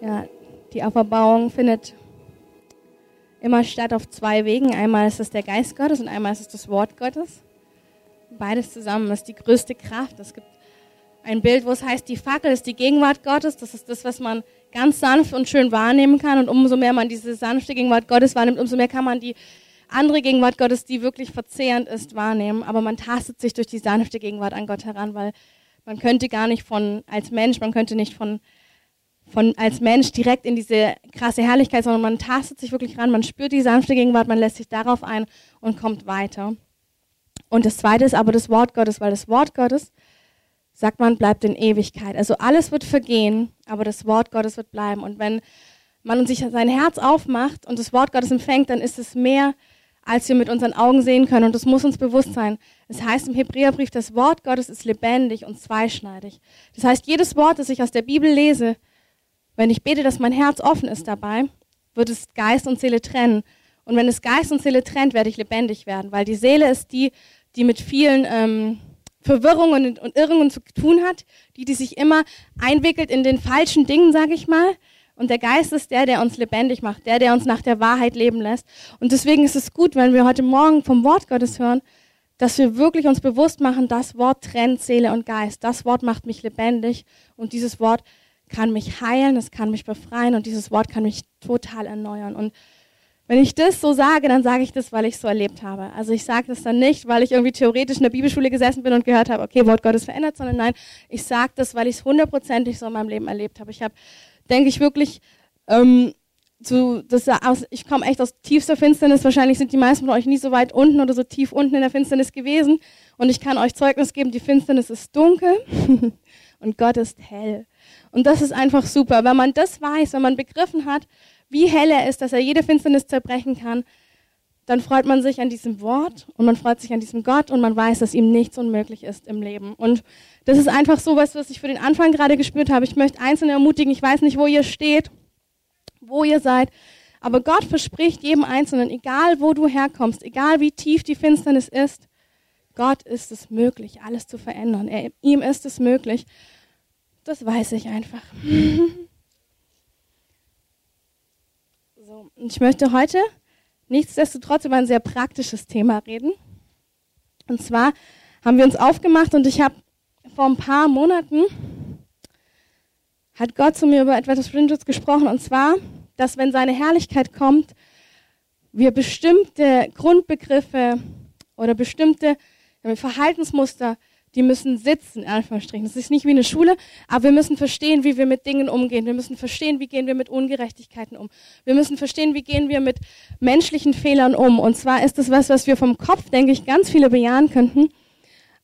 Ja, die Auferbauung findet immer statt auf zwei Wegen. Einmal ist es der Geist Gottes und einmal ist es das Wort Gottes. Beides zusammen ist die größte Kraft. Es gibt ein Bild, wo es heißt, die Fackel ist die Gegenwart Gottes. Das ist das, was man ganz sanft und schön wahrnehmen kann. Und umso mehr man diese sanfte Gegenwart Gottes wahrnimmt, umso mehr kann man die andere Gegenwart Gottes, die wirklich verzehrend ist, wahrnehmen. Aber man tastet sich durch die sanfte Gegenwart an Gott heran, weil man könnte gar nicht von, als Mensch, man könnte nicht von, von als Mensch direkt in diese krasse Herrlichkeit, sondern man tastet sich wirklich ran, man spürt die sanfte Gegenwart, man lässt sich darauf ein und kommt weiter. Und das zweite ist aber das Wort Gottes, weil das Wort Gottes, sagt man, bleibt in Ewigkeit. Also alles wird vergehen, aber das Wort Gottes wird bleiben. Und wenn man sich sein Herz aufmacht und das Wort Gottes empfängt, dann ist es mehr als wir mit unseren Augen sehen können. Und das muss uns bewusst sein. Es heißt im Hebräerbrief, das Wort Gottes ist lebendig und zweischneidig. Das heißt, jedes Wort, das ich aus der Bibel lese, wenn ich bete, dass mein Herz offen ist dabei, wird es Geist und Seele trennen. Und wenn es Geist und Seele trennt, werde ich lebendig werden, weil die Seele ist die, die mit vielen ähm, Verwirrungen und Irrungen zu tun hat, die, die sich immer einwickelt in den falschen Dingen, sage ich mal. Und der Geist ist der, der uns lebendig macht, der, der uns nach der Wahrheit leben lässt. Und deswegen ist es gut, wenn wir heute Morgen vom Wort Gottes hören, dass wir wirklich uns bewusst machen, das Wort trennt Seele und Geist. Das Wort macht mich lebendig und dieses Wort kann mich heilen, es kann mich befreien und dieses Wort kann mich total erneuern. Und wenn ich das so sage, dann sage ich das, weil ich es so erlebt habe. Also ich sage das dann nicht, weil ich irgendwie theoretisch in der Bibelschule gesessen bin und gehört habe, okay, Wort Gottes verändert, sondern nein, ich sage das, weil ich es hundertprozentig so in meinem Leben erlebt habe. Ich habe denke ich wirklich, ähm, so, das, ich komme echt aus tiefster Finsternis. Wahrscheinlich sind die meisten von euch nie so weit unten oder so tief unten in der Finsternis gewesen. Und ich kann euch Zeugnis geben, die Finsternis ist dunkel und Gott ist hell. Und das ist einfach super. Wenn man das weiß, wenn man begriffen hat, wie hell er ist, dass er jede Finsternis zerbrechen kann, dann freut man sich an diesem Wort und man freut sich an diesem Gott und man weiß, dass ihm nichts unmöglich ist im Leben. Und das ist einfach so was, was ich für den Anfang gerade gespürt habe. Ich möchte Einzelne ermutigen, ich weiß nicht, wo ihr steht, wo ihr seid, aber Gott verspricht jedem Einzelnen, egal wo du herkommst, egal wie tief die Finsternis ist, Gott ist es möglich, alles zu verändern. Er, ihm ist es möglich. Das weiß ich einfach. so, ich möchte heute nichtsdestotrotz über ein sehr praktisches Thema reden. Und zwar haben wir uns aufgemacht und ich habe vor ein paar Monaten hat Gott zu mir über etwas Bestimmtes gesprochen und zwar, dass wenn seine Herrlichkeit kommt, wir bestimmte Grundbegriffe oder bestimmte Verhaltensmuster die müssen sitzen, in Anführungsstrichen. Das ist nicht wie eine Schule, aber wir müssen verstehen, wie wir mit Dingen umgehen. Wir müssen verstehen, wie gehen wir mit Ungerechtigkeiten um. Wir müssen verstehen, wie gehen wir mit menschlichen Fehlern um. Und zwar ist das was, was wir vom Kopf, denke ich, ganz viele bejahen könnten.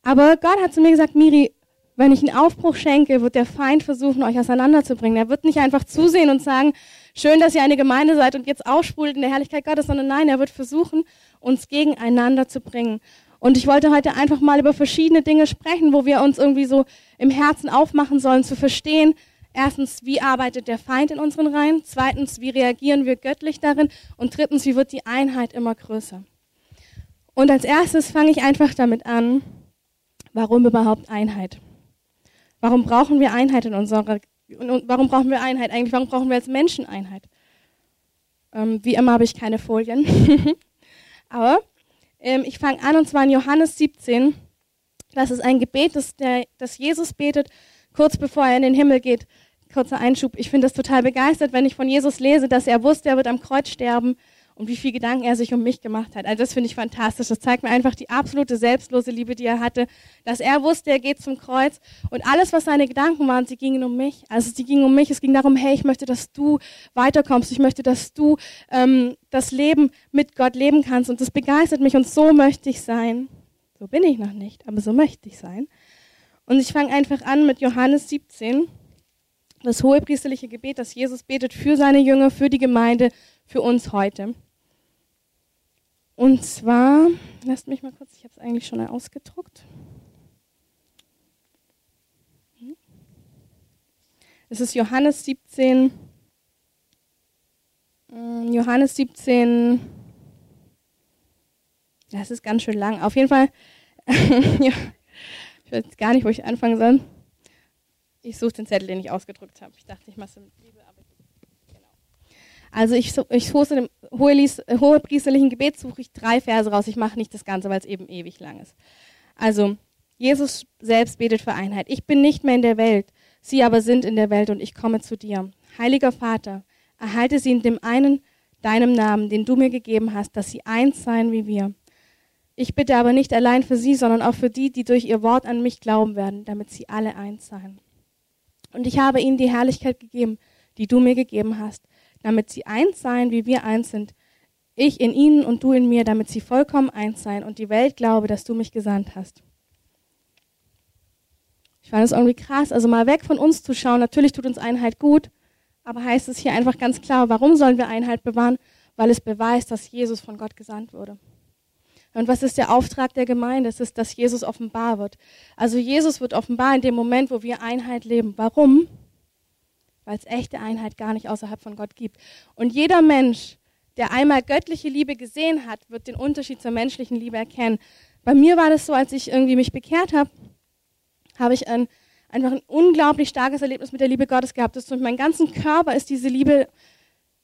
Aber Gott hat zu mir gesagt, Miri, wenn ich einen Aufbruch schenke, wird der Feind versuchen, euch auseinanderzubringen. Er wird nicht einfach zusehen und sagen, schön, dass ihr eine Gemeinde seid und jetzt aufspult in der Herrlichkeit Gottes, sondern nein, er wird versuchen, uns gegeneinander zu bringen. Und ich wollte heute einfach mal über verschiedene Dinge sprechen, wo wir uns irgendwie so im Herzen aufmachen sollen, zu verstehen, erstens, wie arbeitet der Feind in unseren Reihen? Zweitens, wie reagieren wir göttlich darin? Und drittens, wie wird die Einheit immer größer? Und als erstes fange ich einfach damit an, warum überhaupt Einheit? Warum brauchen wir Einheit in unserer, warum brauchen wir Einheit eigentlich? Warum brauchen wir als Menschen Einheit? Ähm, wie immer habe ich keine Folien. Aber ähm, ich fange an und zwar in Johannes 17. Das ist ein Gebet, das, der, das Jesus betet, kurz bevor er in den Himmel geht. Kurzer Einschub. Ich finde das total begeistert, wenn ich von Jesus lese, dass er wusste, er wird am Kreuz sterben und wie viel Gedanken er sich um mich gemacht hat. Also das finde ich fantastisch. Das zeigt mir einfach die absolute selbstlose Liebe, die er hatte, dass er wusste, er geht zum Kreuz und alles, was seine Gedanken waren, sie gingen um mich. Also sie gingen um mich. Es ging darum, hey, ich möchte, dass du weiterkommst. Ich möchte, dass du ähm, das Leben mit Gott leben kannst und das begeistert mich und so möchte ich sein. So bin ich noch nicht, aber so möchte ich sein. Und ich fange einfach an mit Johannes 17 das hohepriesterliche Gebet, das Jesus betet für seine Jünger, für die Gemeinde, für uns heute. Und zwar, lasst mich mal kurz, ich habe es eigentlich schon ausgedruckt. Es ist Johannes 17, hm, Johannes 17, das ist ganz schön lang. Auf jeden Fall, ich weiß gar nicht, wo ich anfangen soll. Ich suche den Zettel, den ich ausgedruckt habe. Ich dachte, ich mache es mit Liebe, aber Also ich, ich hole dem hohe priesterlichen Gebet suche ich drei Verse raus. Ich mache nicht das Ganze, weil es eben ewig lang ist. Also Jesus selbst betet für Einheit. Ich bin nicht mehr in der Welt, sie aber sind in der Welt und ich komme zu dir. Heiliger Vater, erhalte sie in dem einen deinem Namen, den du mir gegeben hast, dass sie eins seien wie wir. Ich bitte aber nicht allein für sie, sondern auch für die, die durch ihr Wort an mich glauben werden, damit sie alle eins seien. Und ich habe ihnen die Herrlichkeit gegeben, die du mir gegeben hast, damit sie eins seien, wie wir eins sind. Ich in ihnen und du in mir, damit sie vollkommen eins seien und die Welt glaube, dass du mich gesandt hast. Ich fand es irgendwie krass, also mal weg von uns zu schauen. Natürlich tut uns Einheit gut, aber heißt es hier einfach ganz klar, warum sollen wir Einheit bewahren? Weil es beweist, dass Jesus von Gott gesandt wurde. Und was ist der Auftrag der Gemeinde? Es ist, dass Jesus offenbar wird. Also Jesus wird offenbar in dem Moment, wo wir Einheit leben. Warum? Weil es echte Einheit gar nicht außerhalb von Gott gibt. Und jeder Mensch, der einmal göttliche Liebe gesehen hat, wird den Unterschied zur menschlichen Liebe erkennen. Bei mir war das so, als ich irgendwie mich bekehrt habe, habe ich ein, einfach ein unglaublich starkes Erlebnis mit der Liebe Gottes gehabt. Das durch meinen ganzen Körper ist diese Liebe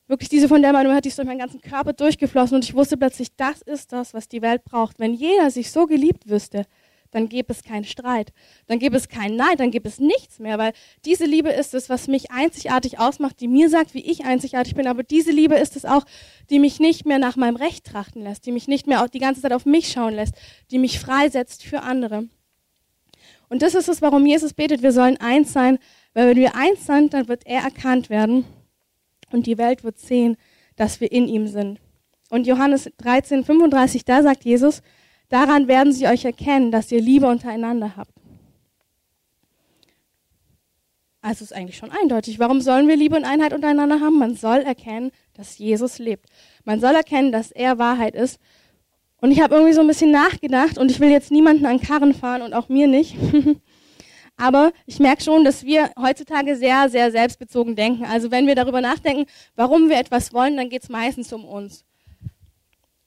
wirklich diese von der man hat, die ist durch meinen ganzen Körper durchgeflossen und ich wusste plötzlich, das ist das, was die Welt braucht. Wenn jeder sich so geliebt wüsste, dann gäbe es keinen Streit, dann gäbe es keinen Neid, dann gäbe es nichts mehr, weil diese Liebe ist es, was mich einzigartig ausmacht, die mir sagt, wie ich einzigartig bin, aber diese Liebe ist es auch, die mich nicht mehr nach meinem Recht trachten lässt, die mich nicht mehr auch die ganze Zeit auf mich schauen lässt, die mich freisetzt für andere. Und das ist es, warum Jesus betet, wir sollen eins sein, weil wenn wir eins sind, dann wird er erkannt werden und die Welt wird sehen, dass wir in ihm sind. Und Johannes 13, 35, da sagt Jesus, daran werden sie euch erkennen, dass ihr Liebe untereinander habt. Also ist eigentlich schon eindeutig. Warum sollen wir Liebe und Einheit untereinander haben? Man soll erkennen, dass Jesus lebt. Man soll erkennen, dass er Wahrheit ist. Und ich habe irgendwie so ein bisschen nachgedacht und ich will jetzt niemanden an Karren fahren und auch mir nicht. Aber ich merke schon, dass wir heutzutage sehr, sehr selbstbezogen denken. Also wenn wir darüber nachdenken, warum wir etwas wollen, dann geht es meistens um uns.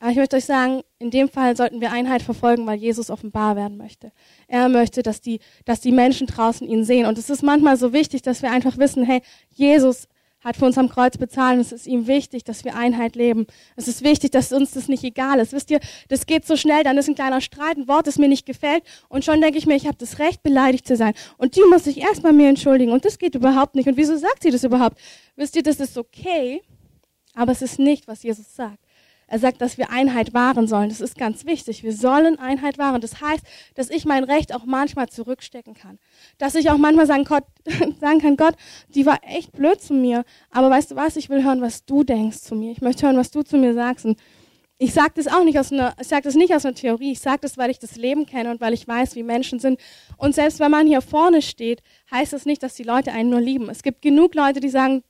Aber ich möchte euch sagen, in dem Fall sollten wir Einheit verfolgen, weil Jesus offenbar werden möchte. Er möchte, dass die, dass die Menschen draußen ihn sehen. Und es ist manchmal so wichtig, dass wir einfach wissen, hey, Jesus hat für uns am Kreuz bezahlt und es ist ihm wichtig, dass wir Einheit leben. Es ist wichtig, dass uns das nicht egal ist. Wisst ihr, das geht so schnell, dann ist ein kleiner Streit, ein Wort, das mir nicht gefällt und schon denke ich mir, ich habe das Recht, beleidigt zu sein. Und die muss sich erst bei mir entschuldigen und das geht überhaupt nicht. Und wieso sagt sie das überhaupt? Wisst ihr, das ist okay, aber es ist nicht, was Jesus sagt. Er sagt, dass wir Einheit wahren sollen. Das ist ganz wichtig. Wir sollen Einheit wahren. Das heißt, dass ich mein Recht auch manchmal zurückstecken kann. Dass ich auch manchmal sagen, Gott, sagen kann, Gott, die war echt blöd zu mir. Aber weißt du was? Ich will hören, was du denkst zu mir. Ich möchte hören, was du zu mir sagst. Und ich sage das auch nicht aus einer, ich sage das nicht aus einer Theorie. Ich sage das, weil ich das Leben kenne und weil ich weiß, wie Menschen sind. Und selbst wenn man hier vorne steht, heißt das nicht, dass die Leute einen nur lieben. Es gibt genug Leute, die sagen,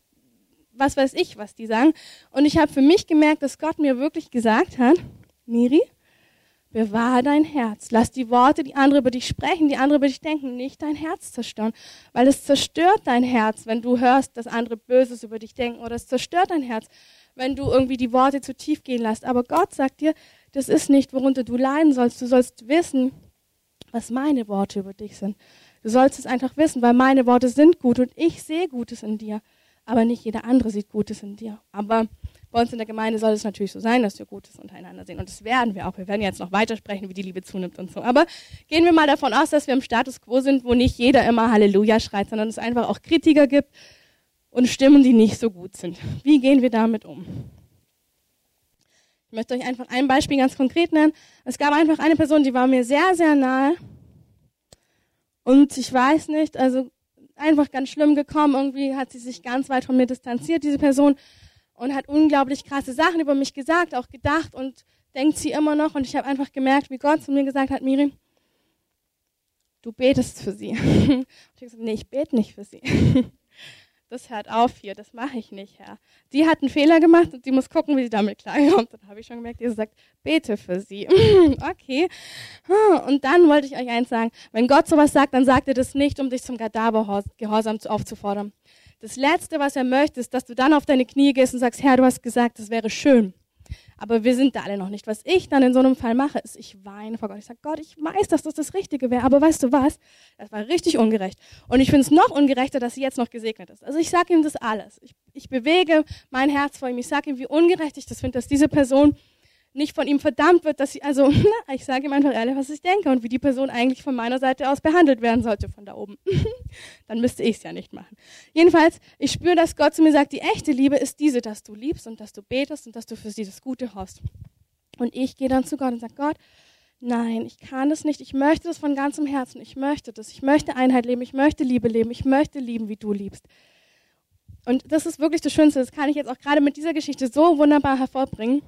was weiß ich, was die sagen. Und ich habe für mich gemerkt, dass Gott mir wirklich gesagt hat, Miri, bewahre dein Herz. Lass die Worte, die andere über dich sprechen, die andere über dich denken, nicht dein Herz zerstören. Weil es zerstört dein Herz, wenn du hörst, dass andere Böses über dich denken. Oder es zerstört dein Herz, wenn du irgendwie die Worte zu tief gehen lässt. Aber Gott sagt dir, das ist nicht, worunter du leiden sollst. Du sollst wissen, was meine Worte über dich sind. Du sollst es einfach wissen, weil meine Worte sind gut und ich sehe Gutes in dir aber nicht jeder andere sieht Gutes in dir. Aber bei uns in der Gemeinde soll es natürlich so sein, dass wir Gutes untereinander sehen. Und das werden wir auch. Wir werden jetzt noch weitersprechen, wie die Liebe zunimmt und so. Aber gehen wir mal davon aus, dass wir im Status quo sind, wo nicht jeder immer Halleluja schreit, sondern es einfach auch Kritiker gibt und Stimmen, die nicht so gut sind. Wie gehen wir damit um? Ich möchte euch einfach ein Beispiel ganz konkret nennen. Es gab einfach eine Person, die war mir sehr, sehr nahe. Und ich weiß nicht, also einfach ganz schlimm gekommen. Irgendwie hat sie sich ganz weit von mir distanziert, diese Person, und hat unglaublich krasse Sachen über mich gesagt, auch gedacht und denkt sie immer noch. Und ich habe einfach gemerkt, wie Gott zu mir gesagt hat, Miri, du betest für sie. Und ich habe gesagt, nee, ich bete nicht für sie. das hört auf hier, das mache ich nicht, Herr. Die hat einen Fehler gemacht und sie muss gucken, wie sie damit klarkommt. Dann habe ich schon gemerkt, Jesus sagt, bete für sie. okay. Und dann wollte ich euch eins sagen, wenn Gott sowas sagt, dann sagt er das nicht, um dich zum Gadabergehorsam aufzufordern. Das Letzte, was er möchte, ist, dass du dann auf deine Knie gehst und sagst, Herr, du hast gesagt, das wäre schön. Aber wir sind da alle noch nicht. Was ich dann in so einem Fall mache, ist, ich weine vor Gott. Ich sage, Gott, ich weiß, dass das das Richtige wäre, aber weißt du was? Das war richtig ungerecht. Und ich finde es noch ungerechter, dass sie jetzt noch gesegnet ist. Also ich sage ihm das alles. Ich, ich bewege mein Herz vor ihm. Ich sage ihm, wie ungerecht ich das finde, dass diese Person nicht von ihm verdammt wird, dass sie, also, na, ich sage ihm einfach ehrlich, was ich denke und wie die Person eigentlich von meiner Seite aus behandelt werden sollte von da oben. Dann müsste ich es ja nicht machen. Jedenfalls, ich spüre, dass Gott zu mir sagt, die echte Liebe ist diese, dass du liebst und dass du betest und dass du für sie das Gute hoffst. Und ich gehe dann zu Gott und sage, Gott, nein, ich kann das nicht, ich möchte das von ganzem Herzen, ich möchte das, ich möchte Einheit leben, ich möchte Liebe leben, ich möchte lieben, wie du liebst. Und das ist wirklich das Schönste, das kann ich jetzt auch gerade mit dieser Geschichte so wunderbar hervorbringen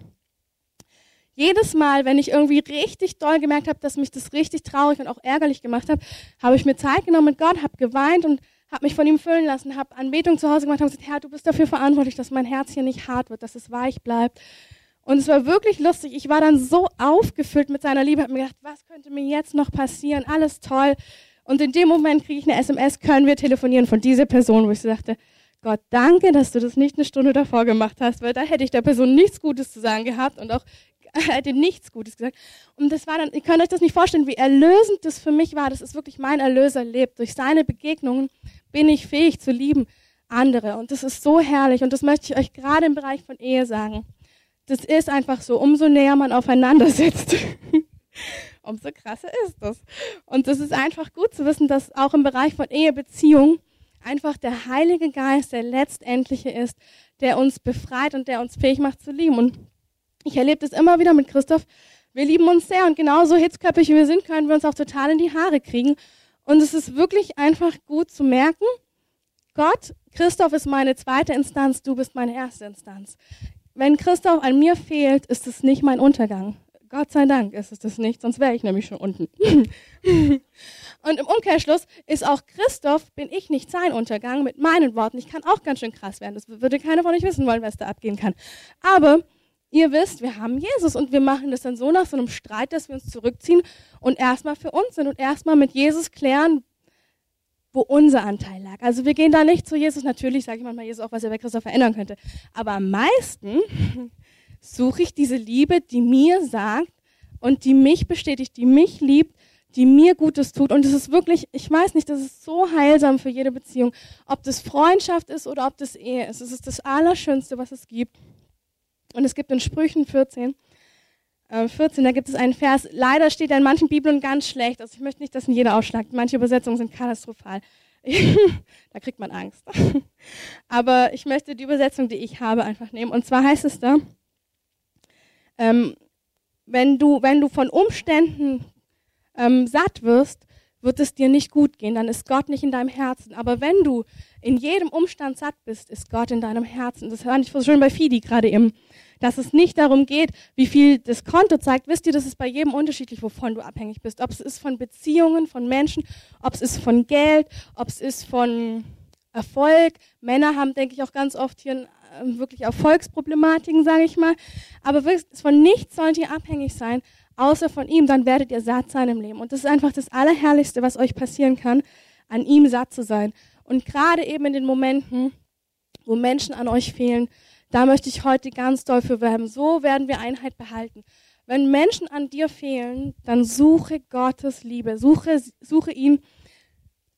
jedes Mal, wenn ich irgendwie richtig doll gemerkt habe, dass mich das richtig traurig und auch ärgerlich gemacht hat, habe ich mir Zeit genommen mit Gott, habe geweint und habe mich von ihm füllen lassen, habe Anbetung zu Hause gemacht und gesagt, Herr, du bist dafür verantwortlich, dass mein Herz hier nicht hart wird, dass es weich bleibt. Und es war wirklich lustig. Ich war dann so aufgefüllt mit seiner Liebe, habe mir gedacht, was könnte mir jetzt noch passieren? Alles toll. Und in dem Moment kriege ich eine SMS, können wir telefonieren von dieser Person, wo ich so dachte, Gott, danke, dass du das nicht eine Stunde davor gemacht hast, weil da hätte ich der Person nichts Gutes zu sagen gehabt und auch er hätte nichts Gutes gesagt. Und das war dann, ihr könnt euch das nicht vorstellen, wie erlösend das für mich war. Das ist wirklich mein Erlöser lebt. Durch seine Begegnungen bin ich fähig zu lieben andere. Und das ist so herrlich. Und das möchte ich euch gerade im Bereich von Ehe sagen. Das ist einfach so. Umso näher man aufeinander sitzt, umso krasser ist das. Und das ist einfach gut zu wissen, dass auch im Bereich von Ehebeziehung einfach der Heilige Geist der letztendliche ist, der uns befreit und der uns fähig macht zu lieben. Und ich erlebe das immer wieder mit Christoph. Wir lieben uns sehr und genauso hitzköpfig wie wir sind, können wir uns auch total in die Haare kriegen. Und es ist wirklich einfach gut zu merken, Gott, Christoph ist meine zweite Instanz, du bist meine erste Instanz. Wenn Christoph an mir fehlt, ist es nicht mein Untergang. Gott sei Dank ist es das nicht, sonst wäre ich nämlich schon unten. und im Umkehrschluss ist auch Christoph, bin ich nicht sein Untergang mit meinen Worten. Ich kann auch ganz schön krass werden. Das würde keiner von euch wissen wollen, was da abgehen kann. Aber ihr wisst, wir haben Jesus und wir machen das dann so nach so einem Streit, dass wir uns zurückziehen und erstmal für uns sind und erstmal mit Jesus klären, wo unser Anteil lag. Also wir gehen da nicht zu Jesus, natürlich sage ich manchmal Jesus auch, was er bei Christoph verändern könnte, aber am meisten suche ich diese Liebe, die mir sagt und die mich bestätigt, die mich liebt, die mir Gutes tut. Und es ist wirklich, ich weiß nicht, das ist so heilsam für jede Beziehung. Ob das Freundschaft ist oder ob das Ehe ist. Es ist das Allerschönste, was es gibt. Und es gibt in Sprüchen 14, äh, 14, da gibt es einen Vers, leider steht er in manchen Bibeln ganz schlecht, also ich möchte nicht, dass ihn jeder ausschlagt, manche Übersetzungen sind katastrophal. da kriegt man Angst. Aber ich möchte die Übersetzung, die ich habe, einfach nehmen. Und zwar heißt es da, ähm, wenn, du, wenn du von Umständen ähm, satt wirst, wird es dir nicht gut gehen, dann ist Gott nicht in deinem Herzen. Aber wenn du in jedem Umstand satt bist, ist Gott in deinem Herzen. Das höre ich so schön bei Fidi gerade eben dass es nicht darum geht, wie viel das Konto zeigt. Wisst ihr, das ist bei jedem unterschiedlich, wovon du abhängig bist. Ob es ist von Beziehungen, von Menschen, ob es ist von Geld, ob es ist von Erfolg. Männer haben, denke ich, auch ganz oft hier äh, wirklich Erfolgsproblematiken, sage ich mal. Aber von nichts sollt ihr abhängig sein, außer von ihm. Dann werdet ihr satt sein im Leben. Und das ist einfach das Allerherrlichste, was euch passieren kann, an ihm satt zu sein. Und gerade eben in den Momenten, wo Menschen an euch fehlen, da möchte ich heute ganz doll für werben. So werden wir Einheit behalten. Wenn Menschen an dir fehlen, dann suche Gottes Liebe. Suche, suche ihn.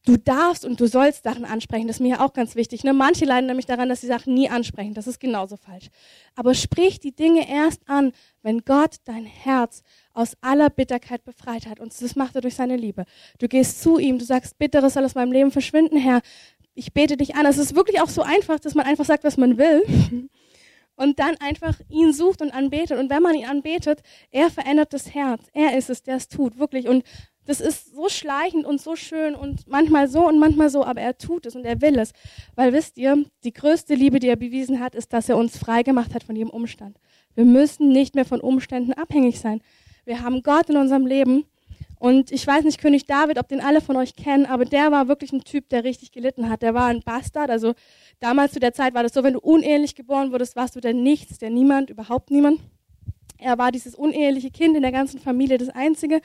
Du darfst und du sollst Sachen ansprechen. Das ist mir ja auch ganz wichtig. Ne? Manche leiden nämlich daran, dass sie Sachen nie ansprechen. Das ist genauso falsch. Aber sprich die Dinge erst an, wenn Gott dein Herz aus aller Bitterkeit befreit hat. Und das macht er durch seine Liebe. Du gehst zu ihm, du sagst, Bitteres soll aus meinem Leben verschwinden, Herr. Ich bete dich an. Es ist wirklich auch so einfach, dass man einfach sagt, was man will. und dann einfach ihn sucht und anbetet. Und wenn man ihn anbetet, er verändert das Herz. Er ist es, der es tut, wirklich. Und das ist so schleichend und so schön und manchmal so und manchmal so, aber er tut es und er will es. Weil wisst ihr, die größte Liebe, die er bewiesen hat, ist, dass er uns frei gemacht hat von jedem Umstand. Wir müssen nicht mehr von Umständen abhängig sein. Wir haben Gott in unserem Leben. Und ich weiß nicht, König David, ob den alle von euch kennen, aber der war wirklich ein Typ, der richtig gelitten hat. Der war ein Bastard, also Damals zu der Zeit war das so, wenn du unehelich geboren wurdest, warst du der Nichts, der Niemand, überhaupt niemand. Er war dieses uneheliche Kind in der ganzen Familie, das Einzige.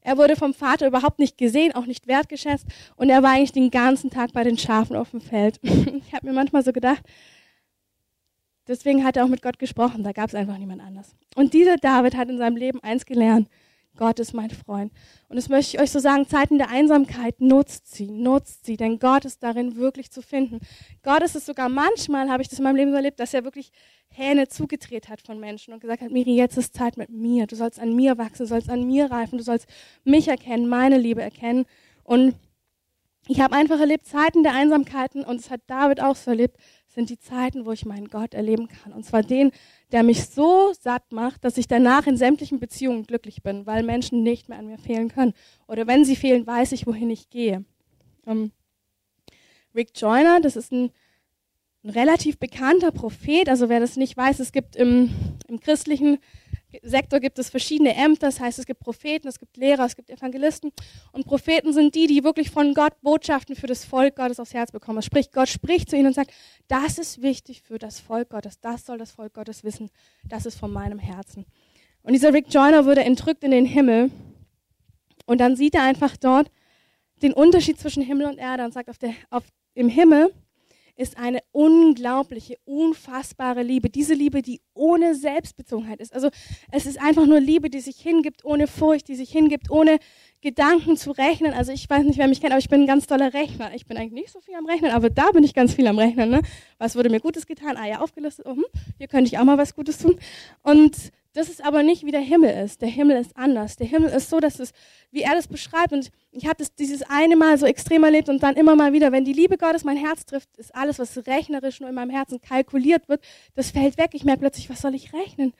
Er wurde vom Vater überhaupt nicht gesehen, auch nicht wertgeschätzt. Und er war eigentlich den ganzen Tag bei den Schafen auf dem Feld. Ich habe mir manchmal so gedacht, deswegen hat er auch mit Gott gesprochen. Da gab es einfach niemand anders. Und dieser David hat in seinem Leben eins gelernt. Gott ist mein Freund. Und das möchte ich euch so sagen, Zeiten der Einsamkeit, nutzt sie, nutzt sie, denn Gott ist darin wirklich zu finden. Gott ist es sogar manchmal, habe ich das in meinem Leben so erlebt, dass er wirklich Hähne zugedreht hat von Menschen und gesagt hat, Miri, jetzt ist Zeit mit mir. Du sollst an mir wachsen, du sollst an mir reifen, du sollst mich erkennen, meine Liebe erkennen. Und ich habe einfach erlebt Zeiten der Einsamkeiten und es hat David auch so erlebt, sind die Zeiten, wo ich meinen Gott erleben kann. Und zwar den, der mich so satt macht, dass ich danach in sämtlichen Beziehungen glücklich bin, weil Menschen nicht mehr an mir fehlen können. Oder wenn sie fehlen, weiß ich, wohin ich gehe. Ähm, Rick Joyner, das ist ein, ein, relativ bekannter Prophet. Also wer das nicht weiß, es gibt im, im christlichen Sektor gibt es verschiedene Ämter, das heißt, es gibt Propheten, es gibt Lehrer, es gibt Evangelisten. Und Propheten sind die, die wirklich von Gott Botschaften für das Volk Gottes aufs Herz bekommen. Sprich, Gott spricht zu ihnen und sagt, das ist wichtig für das Volk Gottes, das soll das Volk Gottes wissen, das ist von meinem Herzen. Und dieser Rick Joyner wurde entrückt in den Himmel und dann sieht er einfach dort den Unterschied zwischen Himmel und Erde und sagt, auf der, auf, im Himmel ist eine unglaubliche, unfassbare Liebe. Diese Liebe, die ohne Selbstbezogenheit ist. Also es ist einfach nur Liebe, die sich hingibt, ohne Furcht, die sich hingibt, ohne Gedanken zu rechnen. Also ich weiß nicht, wer mich kennt, aber ich bin ein ganz toller Rechner. Ich bin eigentlich nicht so viel am Rechnen, aber da bin ich ganz viel am Rechnen. Ne? Was wurde mir Gutes getan? Ah ja, aufgelistet. Oh, hm, hier könnte ich auch mal was Gutes tun. Und das ist aber nicht, wie der Himmel ist. Der Himmel ist anders. Der Himmel ist so, dass es, wie er das beschreibt, und ich habe das dieses eine Mal so extrem erlebt und dann immer mal wieder, wenn die Liebe Gottes mein Herz trifft, ist alles, was rechnerisch nur in meinem Herzen kalkuliert wird, das fällt weg. Ich merke plötzlich, was soll ich rechnen?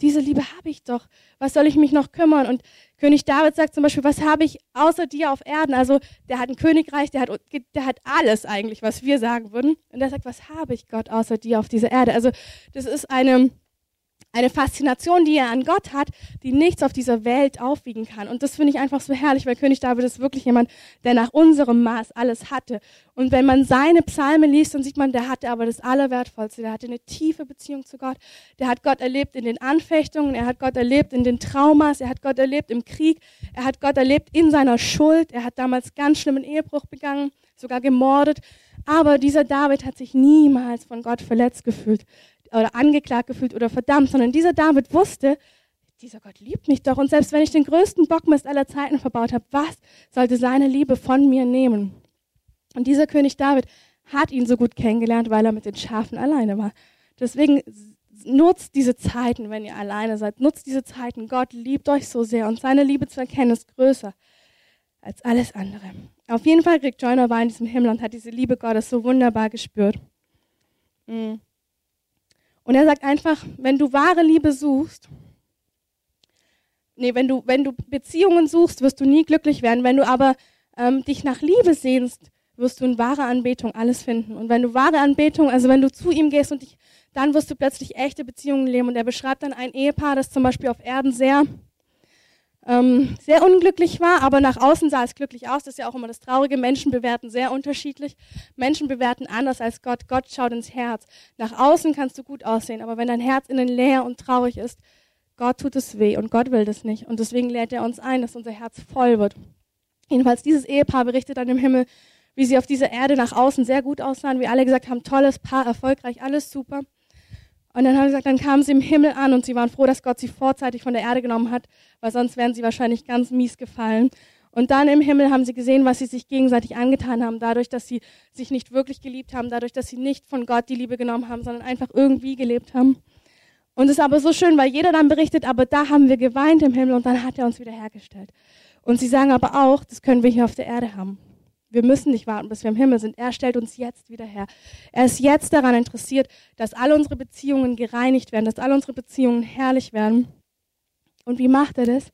Diese Liebe habe ich doch. Was soll ich mich noch kümmern? Und König David sagt zum Beispiel, was habe ich außer dir auf Erden? Also der hat ein Königreich, der hat, der hat alles eigentlich, was wir sagen würden. Und er sagt, was habe ich Gott außer dir auf dieser Erde? Also das ist eine eine Faszination, die er an Gott hat, die nichts auf dieser Welt aufwiegen kann. Und das finde ich einfach so herrlich, weil König David ist wirklich jemand, der nach unserem Maß alles hatte. Und wenn man seine Psalme liest, dann sieht man, der hatte aber das Allerwertvollste. Der hatte eine tiefe Beziehung zu Gott. Der hat Gott erlebt in den Anfechtungen, er hat Gott erlebt in den Traumas, er hat Gott erlebt im Krieg, er hat Gott erlebt in seiner Schuld. Er hat damals ganz schlimmen Ehebruch begangen, sogar gemordet. Aber dieser David hat sich niemals von Gott verletzt gefühlt oder angeklagt gefühlt oder verdammt, sondern dieser David wusste, dieser Gott liebt mich doch. Und selbst wenn ich den größten Bockmist aller Zeiten verbaut habe, was sollte seine Liebe von mir nehmen? Und dieser König David hat ihn so gut kennengelernt, weil er mit den Schafen alleine war. Deswegen nutzt diese Zeiten, wenn ihr alleine seid. Nutzt diese Zeiten. Gott liebt euch so sehr und seine Liebe zu erkennen ist größer als alles andere. Auf jeden Fall, Rick Joyner war in diesem Himmel und hat diese Liebe Gottes so wunderbar gespürt. Mhm. Und er sagt einfach, wenn du wahre Liebe suchst, nee, wenn du, wenn du Beziehungen suchst, wirst du nie glücklich werden. Wenn du aber ähm, dich nach Liebe sehnst, wirst du in wahrer Anbetung alles finden. Und wenn du wahre Anbetung, also wenn du zu ihm gehst und dich, dann wirst du plötzlich echte Beziehungen leben. Und er beschreibt dann ein Ehepaar, das zum Beispiel auf Erden sehr ähm, sehr unglücklich war, aber nach außen sah es glücklich aus. Das ist ja auch immer das Traurige. Menschen bewerten sehr unterschiedlich. Menschen bewerten anders als Gott. Gott schaut ins Herz. Nach außen kannst du gut aussehen, aber wenn dein Herz innen leer und traurig ist, Gott tut es weh und Gott will das nicht. Und deswegen lädt er uns ein, dass unser Herz voll wird. Jedenfalls dieses Ehepaar berichtet dann im Himmel, wie sie auf dieser Erde nach außen sehr gut aussahen, wie alle gesagt haben, tolles Paar, erfolgreich, alles super. Und dann haben sie gesagt, dann kamen sie im Himmel an und sie waren froh, dass Gott sie vorzeitig von der Erde genommen hat, weil sonst wären sie wahrscheinlich ganz mies gefallen. Und dann im Himmel haben sie gesehen, was sie sich gegenseitig angetan haben, dadurch, dass sie sich nicht wirklich geliebt haben, dadurch, dass sie nicht von Gott die Liebe genommen haben, sondern einfach irgendwie gelebt haben. Und es ist aber so schön, weil jeder dann berichtet, aber da haben wir geweint im Himmel und dann hat er uns wieder hergestellt. Und sie sagen aber auch, das können wir hier auf der Erde haben. Wir müssen nicht warten, bis wir im Himmel sind. Er stellt uns jetzt wieder her. Er ist jetzt daran interessiert, dass alle unsere Beziehungen gereinigt werden, dass alle unsere Beziehungen herrlich werden. Und wie macht er das?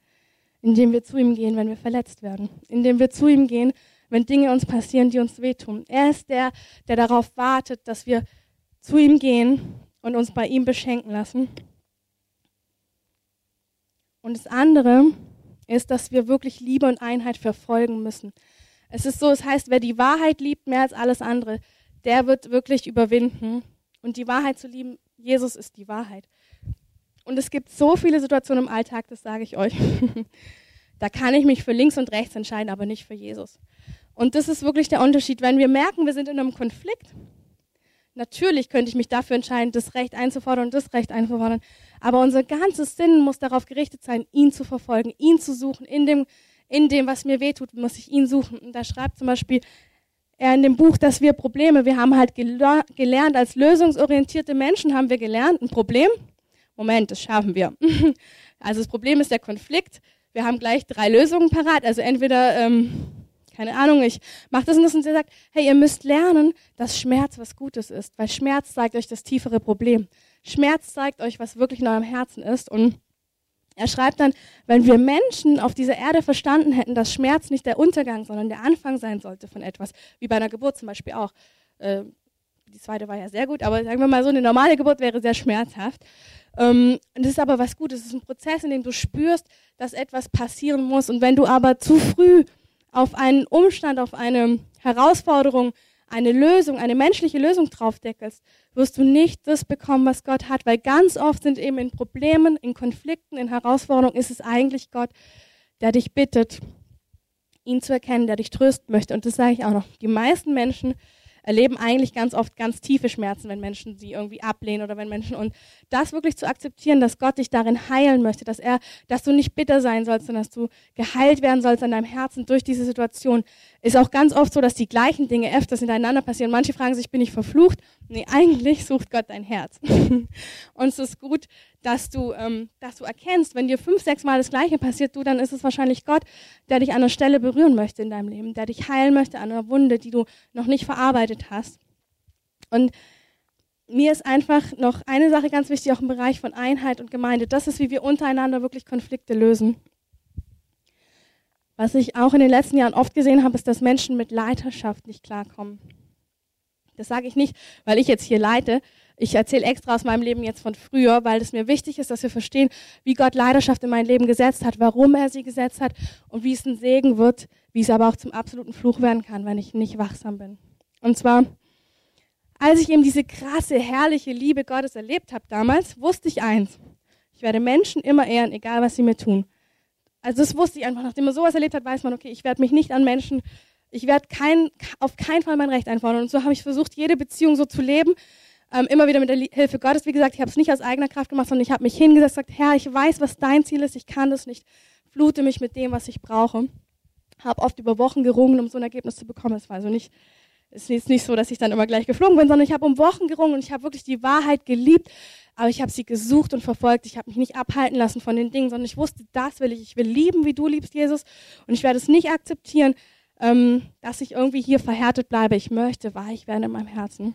Indem wir zu ihm gehen, wenn wir verletzt werden. Indem wir zu ihm gehen, wenn Dinge uns passieren, die uns wehtun. Er ist der, der darauf wartet, dass wir zu ihm gehen und uns bei ihm beschenken lassen. Und das andere ist, dass wir wirklich Liebe und Einheit verfolgen müssen. Es ist so, es heißt, wer die Wahrheit liebt mehr als alles andere, der wird wirklich überwinden. Und die Wahrheit zu lieben, Jesus ist die Wahrheit. Und es gibt so viele Situationen im Alltag, das sage ich euch. da kann ich mich für links und rechts entscheiden, aber nicht für Jesus. Und das ist wirklich der Unterschied. Wenn wir merken, wir sind in einem Konflikt, Natürlich könnte ich mich dafür entscheiden, das Recht einzufordern und das Recht einzufordern. Aber unser ganzes Sinn muss darauf gerichtet sein, ihn zu verfolgen, ihn zu suchen. In dem, in dem, was mir wehtut, muss ich ihn suchen. Und da schreibt zum Beispiel er in dem Buch, dass wir Probleme, wir haben halt gelernt, als lösungsorientierte Menschen haben wir gelernt, ein Problem. Moment, das schaffen wir. Also das Problem ist der Konflikt. Wir haben gleich drei Lösungen parat. Also entweder ähm, keine Ahnung, ich mache das und das und sie sagt, hey, ihr müsst lernen, dass Schmerz was Gutes ist, weil Schmerz zeigt euch das tiefere Problem. Schmerz zeigt euch, was wirklich in eurem Herzen ist und er schreibt dann, wenn wir Menschen auf dieser Erde verstanden hätten, dass Schmerz nicht der Untergang, sondern der Anfang sein sollte von etwas, wie bei einer Geburt zum Beispiel auch. Äh, die zweite war ja sehr gut, aber sagen wir mal so, eine normale Geburt wäre sehr schmerzhaft. Ähm, das ist aber was Gutes. Es ist ein Prozess, in dem du spürst, dass etwas passieren muss. Und wenn du aber zu früh auf einen Umstand, auf eine Herausforderung, eine Lösung, eine menschliche Lösung draufdeckelst, wirst du nicht das bekommen, was Gott hat, weil ganz oft sind eben in Problemen, in Konflikten, in Herausforderungen ist es eigentlich Gott, der dich bittet, ihn zu erkennen, der dich trösten möchte. Und das sage ich auch noch. Die meisten Menschen erleben eigentlich ganz oft ganz tiefe Schmerzen, wenn Menschen sie irgendwie ablehnen oder wenn Menschen und das wirklich zu akzeptieren, dass Gott dich darin heilen möchte, dass er, dass du nicht bitter sein sollst, sondern dass du geheilt werden sollst an deinem Herzen durch diese Situation, ist auch ganz oft so, dass die gleichen Dinge öfters hintereinander passieren. Manche fragen sich, bin ich verflucht? Nee, eigentlich sucht Gott dein Herz. und es ist gut, dass du, ähm, dass du erkennst, wenn dir fünf, sechs Mal das Gleiche passiert, du, dann ist es wahrscheinlich Gott, der dich an einer Stelle berühren möchte in deinem Leben, der dich heilen möchte an einer Wunde, die du noch nicht verarbeitet hast. Und mir ist einfach noch eine Sache ganz wichtig, auch im Bereich von Einheit und Gemeinde. Das ist, wie wir untereinander wirklich Konflikte lösen. Was ich auch in den letzten Jahren oft gesehen habe, ist, dass Menschen mit Leiterschaft nicht klarkommen. Das sage ich nicht, weil ich jetzt hier leite. Ich erzähle extra aus meinem Leben jetzt von früher, weil es mir wichtig ist, dass wir verstehen, wie Gott Leidenschaft in mein Leben gesetzt hat, warum er sie gesetzt hat und wie es ein Segen wird, wie es aber auch zum absoluten Fluch werden kann, wenn ich nicht wachsam bin. Und zwar, als ich eben diese krasse, herrliche Liebe Gottes erlebt habe damals, wusste ich eins. Ich werde Menschen immer ehren, egal was sie mir tun. Also das wusste ich einfach. Nachdem man sowas erlebt hat, weiß man, okay, ich werde mich nicht an Menschen, ich werde kein, auf keinen Fall mein Recht einfordern. Und so habe ich versucht, jede Beziehung so zu leben, ähm, immer wieder mit der Hilfe Gottes. Wie gesagt, ich habe es nicht aus eigener Kraft gemacht, sondern ich habe mich hingesetzt und gesagt, Herr, ich weiß, was dein Ziel ist, ich kann das nicht. Flute mich mit dem, was ich brauche. Habe oft über Wochen gerungen, um so ein Ergebnis zu bekommen. Es war also nicht, ist nicht so, dass ich dann immer gleich geflogen bin, sondern ich habe um Wochen gerungen und ich habe wirklich die Wahrheit geliebt aber ich habe sie gesucht und verfolgt. Ich habe mich nicht abhalten lassen von den Dingen, sondern ich wusste, das will ich. Ich will lieben, wie du liebst, Jesus. Und ich werde es nicht akzeptieren, ähm, dass ich irgendwie hier verhärtet bleibe. Ich möchte weich werden in meinem Herzen.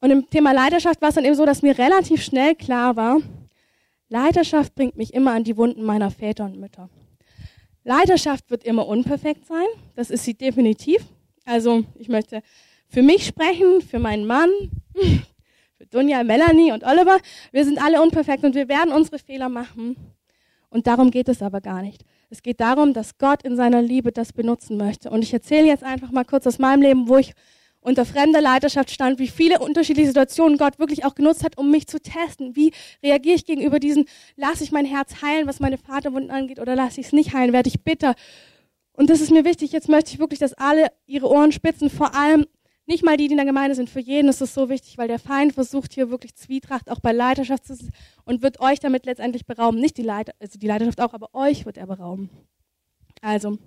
Und im Thema Leiterschaft war es dann eben so, dass mir relativ schnell klar war, Leiterschaft bringt mich immer an die Wunden meiner Väter und Mütter. Leiterschaft wird immer unperfekt sein. Das ist sie definitiv. Also ich möchte für mich sprechen, für meinen Mann, für Dunja, Melanie und Oliver. Wir sind alle unperfekt und wir werden unsere Fehler machen. Und darum geht es aber gar nicht. Es geht darum, dass Gott in seiner Liebe das benutzen möchte. Und ich erzähle jetzt einfach mal kurz aus meinem Leben, wo ich unter fremder Leiterschaft stand, wie viele unterschiedliche Situationen Gott wirklich auch genutzt hat, um mich zu testen. Wie reagiere ich gegenüber diesen, lasse ich mein Herz heilen, was meine Vaterwunden angeht, oder lasse ich es nicht heilen, werde ich bitter. Und das ist mir wichtig. Jetzt möchte ich wirklich, dass alle ihre Ohren spitzen, vor allem nicht mal die, die in der Gemeinde sind. Für jeden ist es so wichtig, weil der Feind versucht hier wirklich Zwietracht auch bei Leiterschaft zu und wird euch damit letztendlich berauben. Nicht die Leiter, also die Leiterschaft auch, aber euch wird er berauben. Also,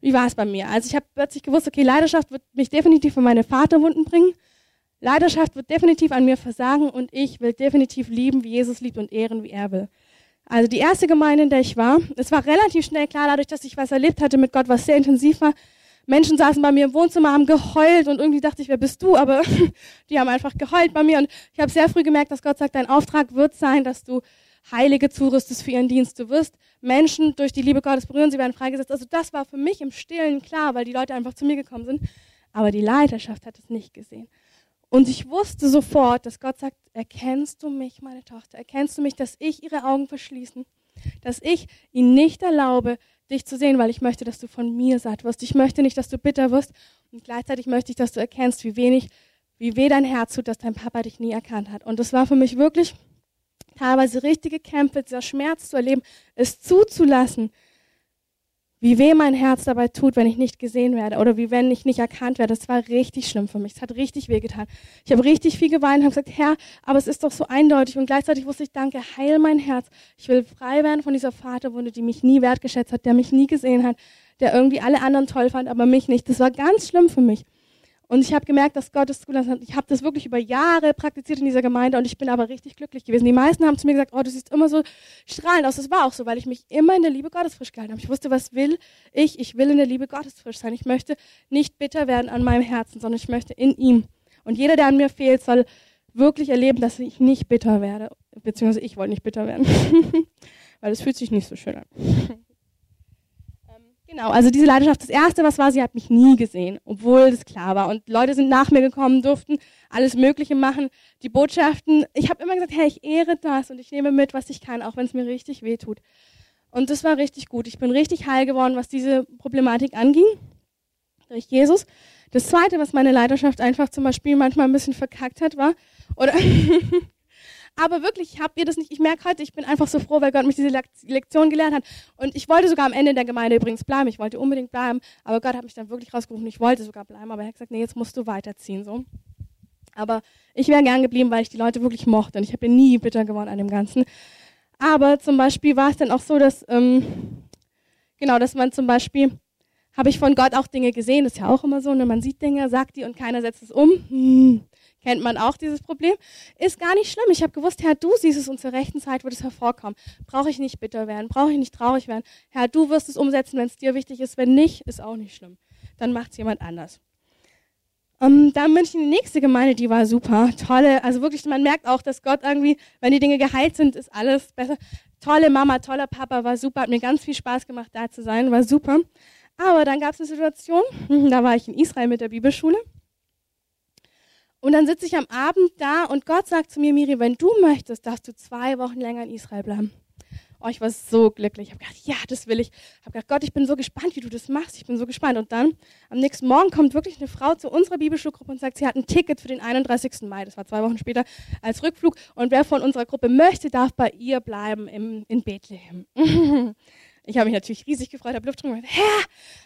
wie war es bei mir? Also ich habe plötzlich gewusst, okay, Leidenschaft wird mich definitiv von meine Vaterwunden bringen. Leidenschaft wird definitiv an mir versagen und ich will definitiv lieben, wie Jesus liebt und ehren, wie er will. Also die erste Gemeinde, in der ich war, es war relativ schnell klar, dadurch, dass ich was erlebt hatte mit Gott, was sehr intensiv war, Menschen saßen bei mir im Wohnzimmer, haben geheult und irgendwie dachte ich, wer bist du? Aber die haben einfach geheult bei mir und ich habe sehr früh gemerkt, dass Gott sagt, dein Auftrag wird sein, dass du Heilige zurüstest für ihren Dienst. Du wirst Menschen durch die Liebe Gottes berühren, sie werden freigesetzt. Also das war für mich im Stillen klar, weil die Leute einfach zu mir gekommen sind. Aber die Leiterschaft hat es nicht gesehen. Und ich wusste sofort, dass Gott sagt, erkennst du mich, meine Tochter? Erkennst du mich, dass ich ihre Augen verschließen? Dass ich ihnen nicht erlaube, dich zu sehen, weil ich möchte, dass du von mir satt wirst. Ich möchte nicht, dass du bitter wirst und gleichzeitig möchte ich, dass du erkennst, wie wenig, wie weh dein Herz tut, dass dein Papa dich nie erkannt hat. Und das war für mich wirklich teilweise richtige Kämpfe, dieser Schmerz zu erleben, es zuzulassen, wie weh mein Herz dabei tut, wenn ich nicht gesehen werde oder wie wenn ich nicht erkannt werde. Das war richtig schlimm für mich. Es hat richtig weh getan. Ich habe richtig viel geweint und habe gesagt, Herr, aber es ist doch so eindeutig. Und gleichzeitig wusste ich, danke, heil mein Herz. Ich will frei werden von dieser Vaterwunde, die mich nie wertgeschätzt hat, der mich nie gesehen hat, der irgendwie alle anderen toll fand, aber mich nicht. Das war ganz schlimm für mich. Und ich habe gemerkt, dass Gott es zulassen hat. Ich habe das wirklich über Jahre praktiziert in dieser Gemeinde und ich bin aber richtig glücklich gewesen. Die meisten haben zu mir gesagt, oh, du siehst immer so strahlend aus. Das war auch so, weil ich mich immer in der Liebe Gottes frisch gehalten habe. Ich wusste, was will ich? Ich will in der Liebe Gottes frisch sein. Ich möchte nicht bitter werden an meinem Herzen, sondern ich möchte in ihm. Und jeder, der an mir fehlt, soll wirklich erleben, dass ich nicht bitter werde. Beziehungsweise ich wollte nicht bitter werden. weil es fühlt sich nicht so schön an. Genau, also diese Leidenschaft, das Erste, was war, sie hat mich nie gesehen, obwohl das klar war. Und Leute sind nach mir gekommen, durften alles Mögliche machen, die Botschaften. Ich habe immer gesagt, hey, ich ehre das und ich nehme mit, was ich kann, auch wenn es mir richtig weh tut. Und das war richtig gut. Ich bin richtig heil geworden, was diese Problematik anging, durch Jesus. Das Zweite, was meine Leidenschaft einfach zum Beispiel manchmal ein bisschen verkackt hat, war, oder Aber wirklich, habt ihr das nicht? Ich merke heute, ich bin einfach so froh, weil Gott mich diese Lektion gelehrt hat. Und ich wollte sogar am Ende der Gemeinde übrigens bleiben. Ich wollte unbedingt bleiben. Aber Gott hat mich dann wirklich rausgerufen. Ich wollte sogar bleiben. Aber er hat gesagt, nee, jetzt musst du weiterziehen. So. Aber ich wäre gern geblieben, weil ich die Leute wirklich mochte. Und ich habe nie bitter geworden an dem Ganzen. Aber zum Beispiel war es dann auch so, dass, ähm, genau, dass man zum Beispiel, habe ich von Gott auch Dinge gesehen. Das ist ja auch immer so. Ne? Man sieht Dinge, sagt die und keiner setzt es um. Hm kennt man auch dieses Problem, ist gar nicht schlimm. Ich habe gewusst, Herr, du siehst es und zur rechten Zeit wird es hervorkommen. Brauche ich nicht bitter werden, brauche ich nicht traurig werden. Herr, du wirst es umsetzen, wenn es dir wichtig ist. Wenn nicht, ist auch nicht schlimm. Dann macht es jemand anders. Um, ähm, dann bin ich in die nächste Gemeinde, die war super. Tolle, also wirklich, man merkt auch, dass Gott irgendwie, wenn die Dinge geheilt sind, ist alles besser. Tolle Mama, toller Papa, war super, hat mir ganz viel Spaß gemacht, da zu sein, war super. Aber dann gab es eine Situation, da war ich in Israel mit der Bibelschule und dann sitze ich am Abend da und Gott sagt zu mir, Miri, wenn du möchtest, darfst du zwei Wochen länger in Israel bleiben. Oh, ich war so glücklich. Ich habe gedacht, ja, das will ich. Ich habe gedacht, Gott, ich bin so gespannt, wie du das machst. Ich bin so gespannt. Und dann, am nächsten Morgen kommt wirklich eine Frau zu unserer Bibelschulgruppe und sagt, sie hat ein Ticket für den 31. Mai. Das war zwei Wochen später als Rückflug. Und wer von unserer Gruppe möchte, darf bei ihr bleiben im, in Bethlehem. Ich habe mich natürlich riesig gefreut, habe Luft gemacht. Herr,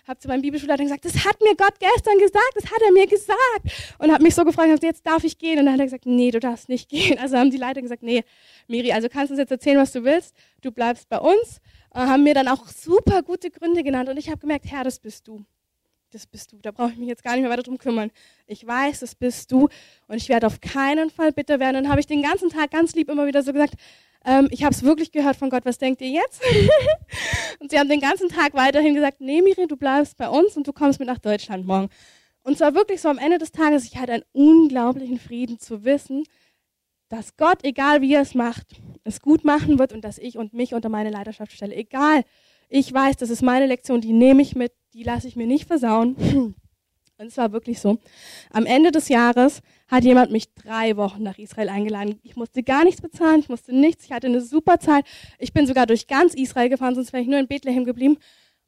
habe zu meinem Bibelschulleiter gesagt, das hat mir Gott gestern gesagt, das hat er mir gesagt. Und habe mich so gefreut, jetzt darf ich gehen. Und dann hat er gesagt, nee, du darfst nicht gehen. Also haben die Leiter gesagt, nee, Miri, also kannst du uns jetzt erzählen, was du willst. Du bleibst bei uns. Und äh, haben mir dann auch super gute Gründe genannt. Und ich habe gemerkt, Herr, das bist du. Das bist du. Da brauche ich mich jetzt gar nicht mehr weiter drum kümmern. Ich weiß, das bist du. Und ich werde auf keinen Fall bitter werden. Und habe ich den ganzen Tag ganz lieb immer wieder so gesagt, ähm, ich habe es wirklich gehört von Gott, was denkt ihr jetzt? und sie haben den ganzen Tag weiterhin gesagt, nee Miri, du bleibst bei uns und du kommst mit nach Deutschland morgen. Und zwar wirklich so am Ende des Tages, ich hatte einen unglaublichen Frieden zu wissen, dass Gott, egal wie er es macht, es gut machen wird und dass ich und mich unter meine Leiterschaft stelle. Egal, ich weiß, das ist meine Lektion, die nehme ich mit, die lasse ich mir nicht versauen. Und es war wirklich so. Am Ende des Jahres hat jemand mich drei Wochen nach Israel eingeladen. Ich musste gar nichts bezahlen, ich musste nichts, ich hatte eine super Zeit. Ich bin sogar durch ganz Israel gefahren, sonst wäre ich nur in Bethlehem geblieben.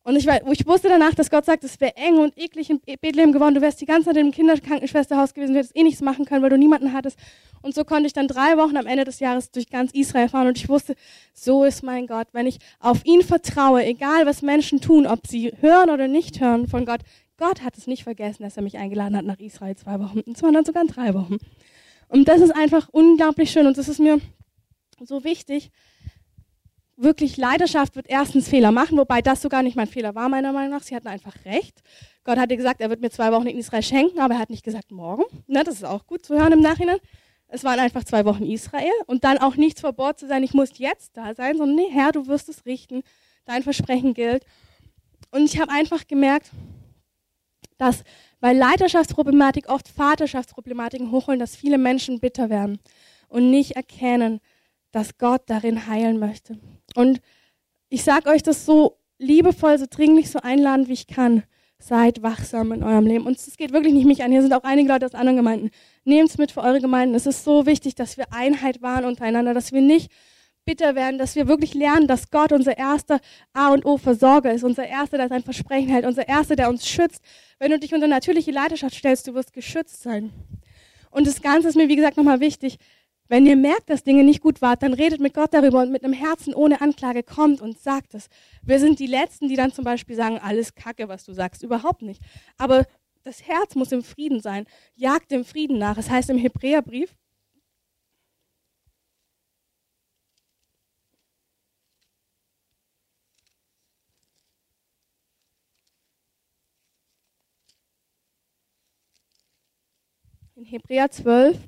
Und ich, ich wusste danach, dass Gott sagt, es wäre eng und eklig in Bethlehem geworden. Du wärst die ganze Zeit im Kinderkrankenschwesterhaus gewesen, du hättest eh nichts machen können, weil du niemanden hattest. Und so konnte ich dann drei Wochen am Ende des Jahres durch ganz Israel fahren. Und ich wusste, so ist mein Gott. Wenn ich auf ihn vertraue, egal was Menschen tun, ob sie hören oder nicht hören von Gott, Gott hat es nicht vergessen, dass er mich eingeladen hat nach Israel zwei Wochen. Und zwar dann sogar drei Wochen. Und das ist einfach unglaublich schön und das ist mir so wichtig. Wirklich, Leidenschaft wird erstens Fehler machen, wobei das sogar nicht mein Fehler war, meiner Meinung nach. Sie hatten einfach recht. Gott hatte gesagt, er wird mir zwei Wochen in Israel schenken, aber er hat nicht gesagt morgen. Ne, das ist auch gut zu hören im Nachhinein. Es waren einfach zwei Wochen Israel und dann auch nichts vor Bord zu sein, ich muss jetzt da sein, sondern nee, Herr, du wirst es richten. Dein Versprechen gilt. Und ich habe einfach gemerkt, dass, weil Leiterschaftsproblematik oft Vaterschaftsproblematiken hochholen, dass viele Menschen bitter werden und nicht erkennen, dass Gott darin heilen möchte. Und ich sage euch das so liebevoll, so dringlich, so einladend, wie ich kann. Seid wachsam in eurem Leben. Und es geht wirklich nicht mich an. Hier sind auch einige Leute aus anderen Gemeinden. Nehmt es mit für eure Gemeinden. Es ist so wichtig, dass wir Einheit wahren untereinander, dass wir nicht bitter werden, dass wir wirklich lernen, dass Gott unser erster A und O Versorger ist, unser erster, der sein Versprechen hält, unser erster, der uns schützt. Wenn du dich unter natürliche Leiterschaft stellst, du wirst geschützt sein. Und das Ganze ist mir, wie gesagt, nochmal wichtig. Wenn ihr merkt, dass Dinge nicht gut waren, dann redet mit Gott darüber und mit einem Herzen ohne Anklage kommt und sagt es. Wir sind die Letzten, die dann zum Beispiel sagen, alles Kacke, was du sagst. Überhaupt nicht. Aber das Herz muss im Frieden sein. Jagt dem Frieden nach. Es heißt im Hebräerbrief, in Hebräer 12,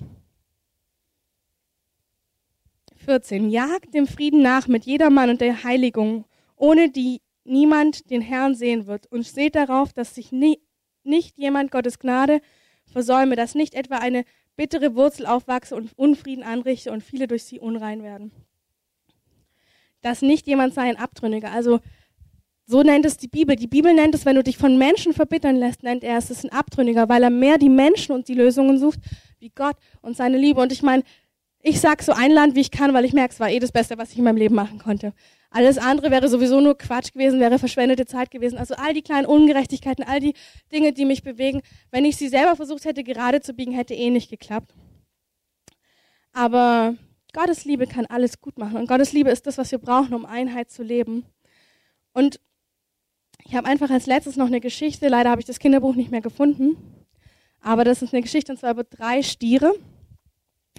14. Jagt dem Frieden nach mit jedermann und der Heiligung, ohne die niemand den Herrn sehen wird. Und seht darauf, dass sich nie, nicht jemand Gottes Gnade versäume, dass nicht etwa eine bittere Wurzel aufwachse und Unfrieden anrichte und viele durch sie unrein werden. Dass nicht jemand sei ein Abtrünniger. Also so nennt es die Bibel. Die Bibel nennt es, wenn du dich von Menschen verbittern lässt, nennt er es, es ist ein Abtrünniger, weil er mehr die Menschen und die Lösungen sucht, wie Gott und seine Liebe. Und ich meine, ich sag so ein Land, wie ich kann, weil ich merke, es war eh das Beste, was ich in meinem Leben machen konnte. Alles andere wäre sowieso nur Quatsch gewesen, wäre verschwendete Zeit gewesen. Also all die kleinen Ungerechtigkeiten, all die Dinge, die mich bewegen, wenn ich sie selber versucht hätte, gerade zu biegen, hätte eh nicht geklappt. Aber Gottes Liebe kann alles gut machen. Und Gottes Liebe ist das, was wir brauchen, um Einheit zu leben. Und ich habe einfach als letztes noch eine Geschichte. Leider habe ich das Kinderbuch nicht mehr gefunden. Aber das ist eine Geschichte und zwar über drei Stiere.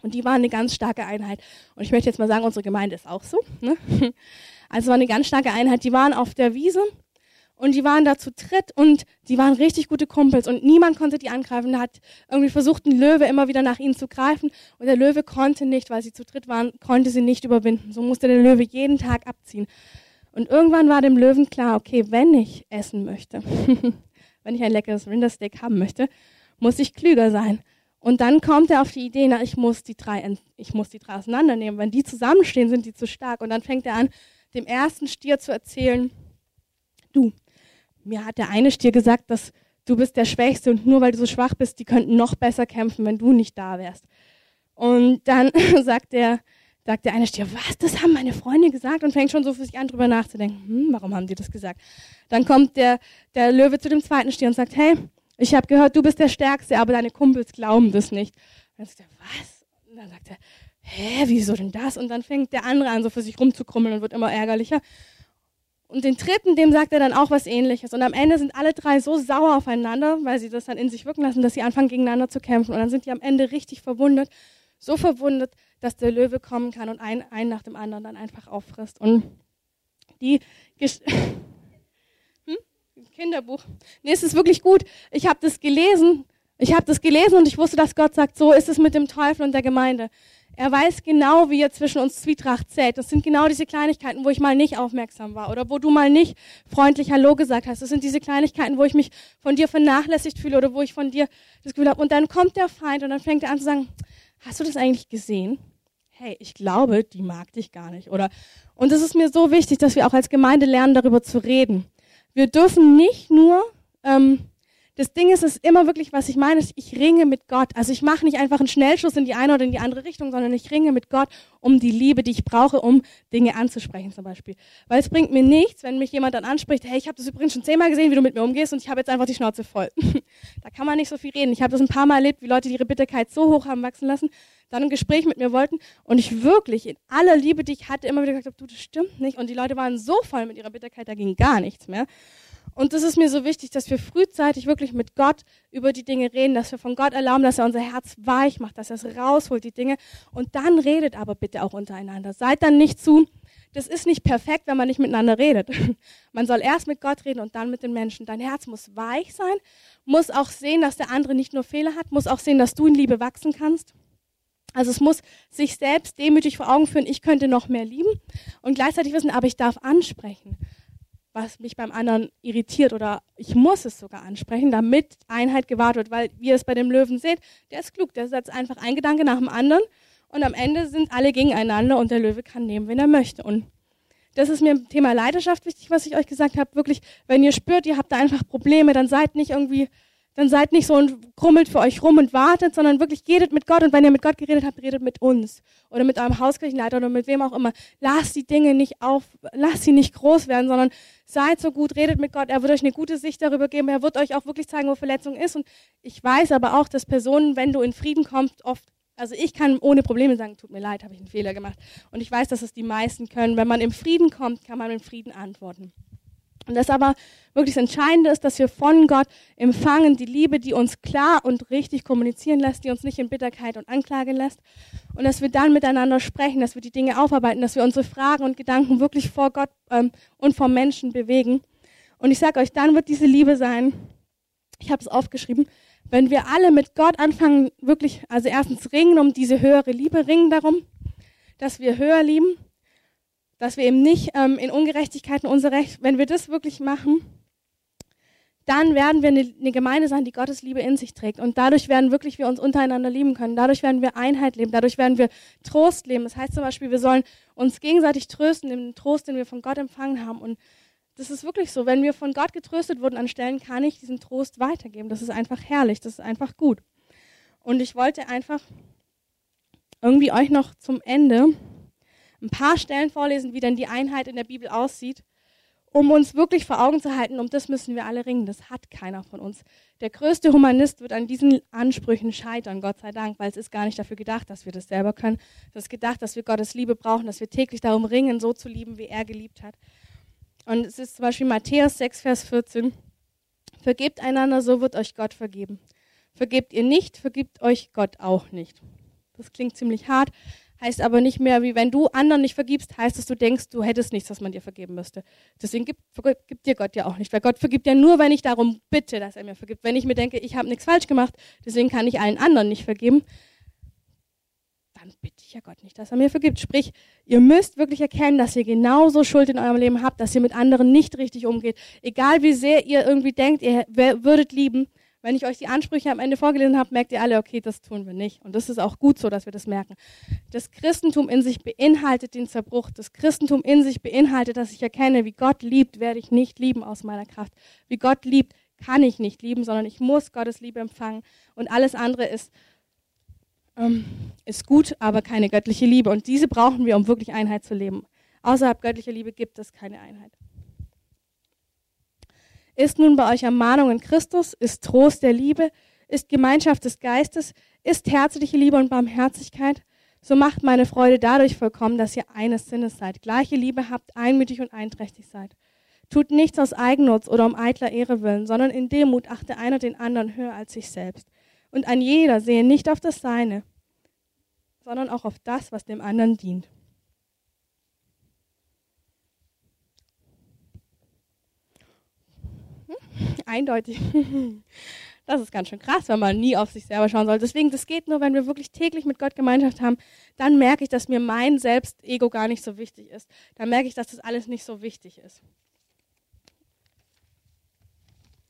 Und die waren eine ganz starke Einheit. Und ich möchte jetzt mal sagen, unsere Gemeinde ist auch so. Ne? Also war eine ganz starke Einheit. Die waren auf der Wiese und die waren da zu dritt und die waren richtig gute Kumpels und niemand konnte die angreifen. Da hat irgendwie versucht, ein Löwe immer wieder nach ihnen zu greifen und der Löwe konnte nicht, weil sie zu dritt waren, konnte sie nicht überwinden. So musste der Löwe jeden Tag abziehen. Und irgendwann war dem Löwen klar, okay, wenn ich essen möchte, wenn ich ein leckeres Rindersteak haben möchte, muss ich klüger sein. Und dann kommt er auf die Idee, na, ich muss die drei, ich muss die drei auseinandernehmen. Wenn die zusammenstehen, sind die zu stark. Und dann fängt er an, dem ersten Stier zu erzählen, du, mir hat der eine Stier gesagt, dass du bist der Schwächste und nur weil du so schwach bist, die könnten noch besser kämpfen, wenn du nicht da wärst. Und dann sagt der sagt der eine Stier, was, das haben meine Freunde gesagt und fängt schon so für sich an, drüber nachzudenken, hm, warum haben die das gesagt? Dann kommt der, der Löwe zu dem zweiten Stier und sagt, hey, ich habe gehört, du bist der Stärkste, aber deine Kumpels glauben das nicht. Dann sagt er, was? Und dann sagt er, hä, wieso denn das? Und dann fängt der andere an, so für sich rumzukrummeln und wird immer ärgerlicher. Und den dritten, dem sagt er dann auch was ähnliches. Und am Ende sind alle drei so sauer aufeinander, weil sie das dann in sich wirken lassen, dass sie anfangen gegeneinander zu kämpfen. Und dann sind die am Ende richtig verwundet. So verwundet, dass der Löwe kommen kann und einen, einen nach dem anderen dann einfach auffrisst. Und die Gesch hm? Kinderbuch. Nee, es ist wirklich gut. Ich habe das gelesen. Ich habe das gelesen und ich wusste, dass Gott sagt, so ist es mit dem Teufel und der Gemeinde. Er weiß genau, wie er zwischen uns Zwietracht zählt. Das sind genau diese Kleinigkeiten, wo ich mal nicht aufmerksam war oder wo du mal nicht freundlich Hallo gesagt hast. Das sind diese Kleinigkeiten, wo ich mich von dir vernachlässigt fühle oder wo ich von dir das Gefühl habe. Und dann kommt der Feind und dann fängt er an zu sagen, hast du das eigentlich gesehen? Hey, ich glaube, die mag dich gar nicht. Oder, und es ist mir so wichtig, dass wir auch als Gemeinde lernen, darüber zu reden. Wir dürfen nicht nur ähm, das Ding ist, es ist immer wirklich, was ich meine, ist, ich ringe mit Gott. Also ich mache nicht einfach einen Schnellschuss in die eine oder in die andere Richtung, sondern ich ringe mit Gott um die Liebe, die ich brauche, um Dinge anzusprechen zum Beispiel. Weil es bringt mir nichts, wenn mich jemand dann anspricht, hey, ich habe das übrigens schon zehnmal gesehen, wie du mit mir umgehst und ich habe jetzt einfach die Schnauze voll. da kann man nicht so viel reden. Ich habe das ein paar Mal erlebt, wie Leute ihre Bitterkeit so hoch haben wachsen lassen, dann ein Gespräch mit mir wollten und ich wirklich in aller Liebe, die ich hatte, immer wieder gesagt habe, du, das stimmt nicht. Und die Leute waren so voll mit ihrer Bitterkeit, da ging gar nichts mehr. Und das ist mir so wichtig, dass wir frühzeitig wirklich mit Gott über die Dinge reden, dass wir von Gott erlauben, dass er unser Herz weich macht, dass er es rausholt, die Dinge. Und dann redet aber bitte auch untereinander. Seid dann nicht zu, das ist nicht perfekt, wenn man nicht miteinander redet. Man soll erst mit Gott reden und dann mit den Menschen. Dein Herz muss weich sein, muss auch sehen, dass der andere nicht nur Fehler hat, muss auch sehen, dass du in Liebe wachsen kannst. Also es muss sich selbst demütig vor Augen führen, ich könnte noch mehr lieben und gleichzeitig wissen, aber ich darf ansprechen was mich beim anderen irritiert oder ich muss es sogar ansprechen, damit Einheit gewahrt wird, weil wie ihr es bei dem Löwen seht, der ist klug, der setzt einfach ein Gedanke nach dem anderen und am Ende sind alle gegeneinander und der Löwe kann nehmen, wen er möchte. Und das ist mir im Thema Leidenschaft wichtig, was ich euch gesagt habe. Wirklich, wenn ihr spürt, ihr habt da einfach Probleme, dann seid nicht irgendwie dann seid nicht so und krummelt für euch rum und wartet, sondern wirklich redet mit Gott. Und wenn ihr mit Gott geredet habt, redet mit uns oder mit eurem Hauskirchenleiter oder mit wem auch immer. Lasst die Dinge nicht auf, lasst sie nicht groß werden, sondern seid so gut, redet mit Gott. Er wird euch eine gute Sicht darüber geben. Er wird euch auch wirklich zeigen, wo Verletzung ist. Und ich weiß aber auch, dass Personen, wenn du in Frieden kommst, oft Also ich kann ohne Probleme sagen, tut mir leid, habe ich einen Fehler gemacht. Und ich weiß, dass es die meisten können. Wenn man im Frieden kommt, kann man im Frieden antworten. Und das aber wirklich das Entscheidende ist, dass wir von Gott empfangen die Liebe, die uns klar und richtig kommunizieren lässt, die uns nicht in Bitterkeit und Anklage lässt. Und dass wir dann miteinander sprechen, dass wir die Dinge aufarbeiten, dass wir unsere Fragen und Gedanken wirklich vor Gott ähm, und vor Menschen bewegen. Und ich sage euch, dann wird diese Liebe sein, ich habe es aufgeschrieben, wenn wir alle mit Gott anfangen, wirklich, also erstens ringen um diese höhere Liebe, ringen darum, dass wir höher lieben dass wir eben nicht ähm, in Ungerechtigkeiten unser Recht, wenn wir das wirklich machen, dann werden wir eine, Gemeinde sein, die Gottes Liebe in sich trägt. Und dadurch werden wirklich wir uns untereinander lieben können. Dadurch werden wir Einheit leben. Dadurch werden wir Trost leben. Das heißt zum Beispiel, wir sollen uns gegenseitig trösten, im Trost, den wir von Gott empfangen haben. Und das ist wirklich so. Wenn wir von Gott getröstet wurden an Stellen, kann ich diesen Trost weitergeben. Das ist einfach herrlich. Das ist einfach gut. Und ich wollte einfach irgendwie euch noch zum Ende ein paar Stellen vorlesen, wie denn die Einheit in der Bibel aussieht, um uns wirklich vor Augen zu halten, um das müssen wir alle ringen. Das hat keiner von uns. Der größte Humanist wird an diesen Ansprüchen scheitern, Gott sei Dank, weil es ist gar nicht dafür gedacht, dass wir das selber können. Es ist gedacht, dass wir Gottes Liebe brauchen, dass wir täglich darum ringen, so zu lieben, wie er geliebt hat. Und es ist zum Beispiel Matthäus 6, Vers 14. Vergebt einander, so wird euch Gott vergeben. Vergebt ihr nicht, vergibt euch Gott auch nicht. Das klingt ziemlich hart, heißt aber nicht mehr, wie wenn du anderen nicht vergibst, heißt es, du denkst, du hättest nichts, was man dir vergeben müsste. Deswegen gibt, vergibt dir Gott ja auch nicht, weil Gott vergibt ja nur, wenn ich darum bitte, dass er mir vergibt. Wenn ich mir denke, ich habe nichts falsch gemacht, deswegen kann ich allen anderen nicht vergeben, dann bitte ich ja Gott nicht, dass er mir vergibt. Sprich, ihr müsst wirklich erkennen, dass ihr genauso Schuld in eurem Leben habt, dass ihr mit anderen nicht richtig umgeht. Egal wie sehr ihr irgendwie denkt, ihr würdet lieben, wenn ich euch die Ansprüche am Ende vorgelesen habe, merkt ihr alle, okay, das tun wir nicht. Und das ist auch gut so, dass wir das merken. Das Christentum in sich beinhaltet den Zerbruch. Das Christentum in sich beinhaltet, dass ich erkenne, wie Gott liebt, werde ich nicht lieben aus meiner Kraft. Wie Gott liebt, kann ich nicht lieben, sondern ich muss Gottes Liebe empfangen. Und alles andere ist, ähm, ist gut, aber keine göttliche Liebe. Und diese brauchen wir, um wirklich Einheit zu leben. Außerhalb göttlicher Liebe gibt es keine Einheit. Ist nun bei euch Ermahnung in Christus, ist Trost der Liebe, ist Gemeinschaft des Geistes, ist herzliche Liebe und Barmherzigkeit, so macht meine Freude dadurch vollkommen, dass ihr eines Sinnes seid, gleiche Liebe habt, einmütig und einträchtig seid. Tut nichts aus Eigennutz oder um eitler Ehre willen, sondern in Demut achte einer den anderen höher als sich selbst. Und ein jeder sehe nicht auf das Seine, sondern auch auf das, was dem anderen dient. Eindeutig. Das ist ganz schön krass, wenn man nie auf sich selber schauen soll. Deswegen, das geht nur, wenn wir wirklich täglich mit Gott Gemeinschaft haben. Dann merke ich, dass mir mein Selbstego gar nicht so wichtig ist. Dann merke ich, dass das alles nicht so wichtig ist.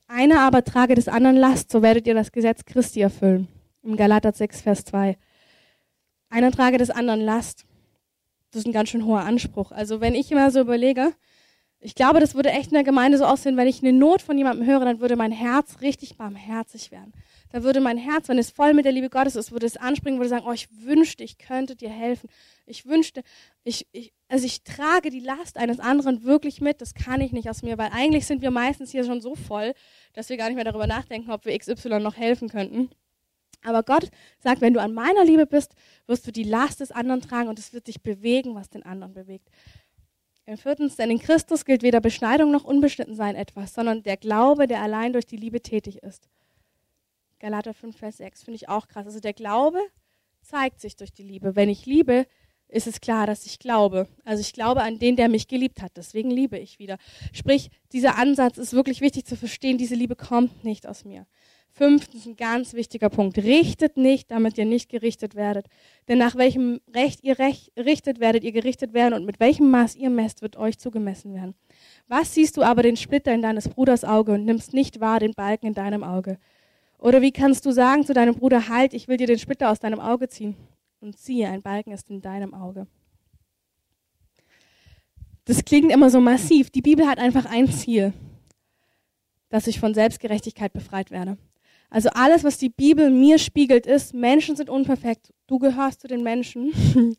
Einer aber trage des anderen Last, so werdet ihr das Gesetz Christi erfüllen. Im Galater 6, Vers 2. Einer trage des anderen Last. Das ist ein ganz schön hoher Anspruch. Also wenn ich immer so überlege, ich glaube, das würde echt in der Gemeinde so aussehen, wenn ich eine Not von jemandem höre, dann würde mein Herz richtig barmherzig werden. Dann würde mein Herz, wenn es voll mit der Liebe Gottes ist, würde es anspringen, würde sagen, oh, ich wünschte, ich könnte dir helfen. Ich wünschte, ich, ich, also ich trage die Last eines anderen wirklich mit. Das kann ich nicht aus mir, weil eigentlich sind wir meistens hier schon so voll, dass wir gar nicht mehr darüber nachdenken, ob wir XY noch helfen könnten. Aber Gott sagt, wenn du an meiner Liebe bist, wirst du die Last des anderen tragen und es wird dich bewegen, was den anderen bewegt. Viertens, denn in Christus gilt weder Beschneidung noch Unbeschnittensein etwas, sondern der Glaube, der allein durch die Liebe tätig ist. Galater 5, Vers 6 finde ich auch krass. Also der Glaube zeigt sich durch die Liebe. Wenn ich liebe, ist es klar, dass ich glaube. Also ich glaube an den, der mich geliebt hat. Deswegen liebe ich wieder. Sprich, dieser Ansatz ist wirklich wichtig zu verstehen. Diese Liebe kommt nicht aus mir. Fünftens, ein ganz wichtiger Punkt. Richtet nicht, damit ihr nicht gerichtet werdet. Denn nach welchem Recht ihr recht, richtet, werdet ihr gerichtet werden und mit welchem Maß ihr messt, wird euch zugemessen werden. Was siehst du aber den Splitter in deines Bruders Auge und nimmst nicht wahr den Balken in deinem Auge? Oder wie kannst du sagen zu deinem Bruder, halt, ich will dir den Splitter aus deinem Auge ziehen? Und siehe, ein Balken ist in deinem Auge. Das klingt immer so massiv. Die Bibel hat einfach ein Ziel, dass ich von Selbstgerechtigkeit befreit werde. Also alles, was die Bibel mir spiegelt, ist, Menschen sind unperfekt. Du gehörst zu den Menschen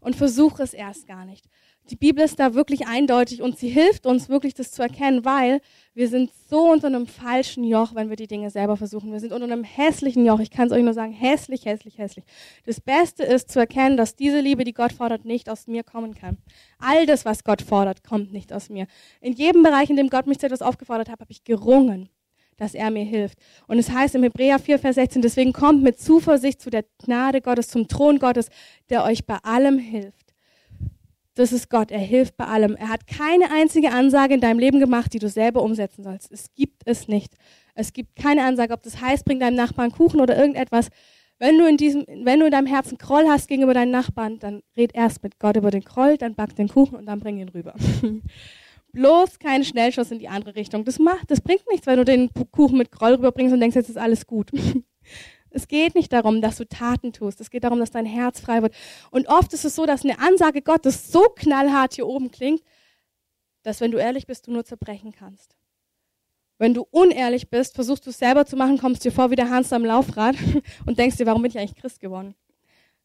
und versuch es erst gar nicht. Die Bibel ist da wirklich eindeutig und sie hilft uns wirklich, das zu erkennen, weil wir sind so unter einem falschen Joch, wenn wir die Dinge selber versuchen. Wir sind unter einem hässlichen Joch. Ich kann es euch nur sagen, hässlich, hässlich, hässlich. Das Beste ist zu erkennen, dass diese Liebe, die Gott fordert, nicht aus mir kommen kann. All das, was Gott fordert, kommt nicht aus mir. In jedem Bereich, in dem Gott mich zu etwas aufgefordert hat, habe ich gerungen dass er mir hilft. Und es heißt im Hebräer 4, Vers 16, deswegen kommt mit Zuversicht zu der Gnade Gottes, zum Thron Gottes, der euch bei allem hilft. Das ist Gott, er hilft bei allem. Er hat keine einzige Ansage in deinem Leben gemacht, die du selber umsetzen sollst. Es gibt es nicht. Es gibt keine Ansage, ob das heißt, bring deinem Nachbarn Kuchen oder irgendetwas. Wenn du in diesem, wenn du in deinem Herzen Groll hast gegenüber deinen Nachbarn, dann red erst mit Gott über den Groll, dann back den Kuchen und dann bring ihn rüber. Bloß kein Schnellschuss in die andere Richtung. Das macht, das bringt nichts, wenn du den Kuchen mit Groll rüberbringst und denkst, jetzt ist alles gut. Es geht nicht darum, dass du Taten tust. Es geht darum, dass dein Herz frei wird. Und oft ist es so, dass eine Ansage Gottes so knallhart hier oben klingt, dass wenn du ehrlich bist, du nur zerbrechen kannst. Wenn du unehrlich bist, versuchst du es selber zu machen, kommst dir vor wie der Hans am Laufrad und denkst dir, warum bin ich eigentlich Christ geworden?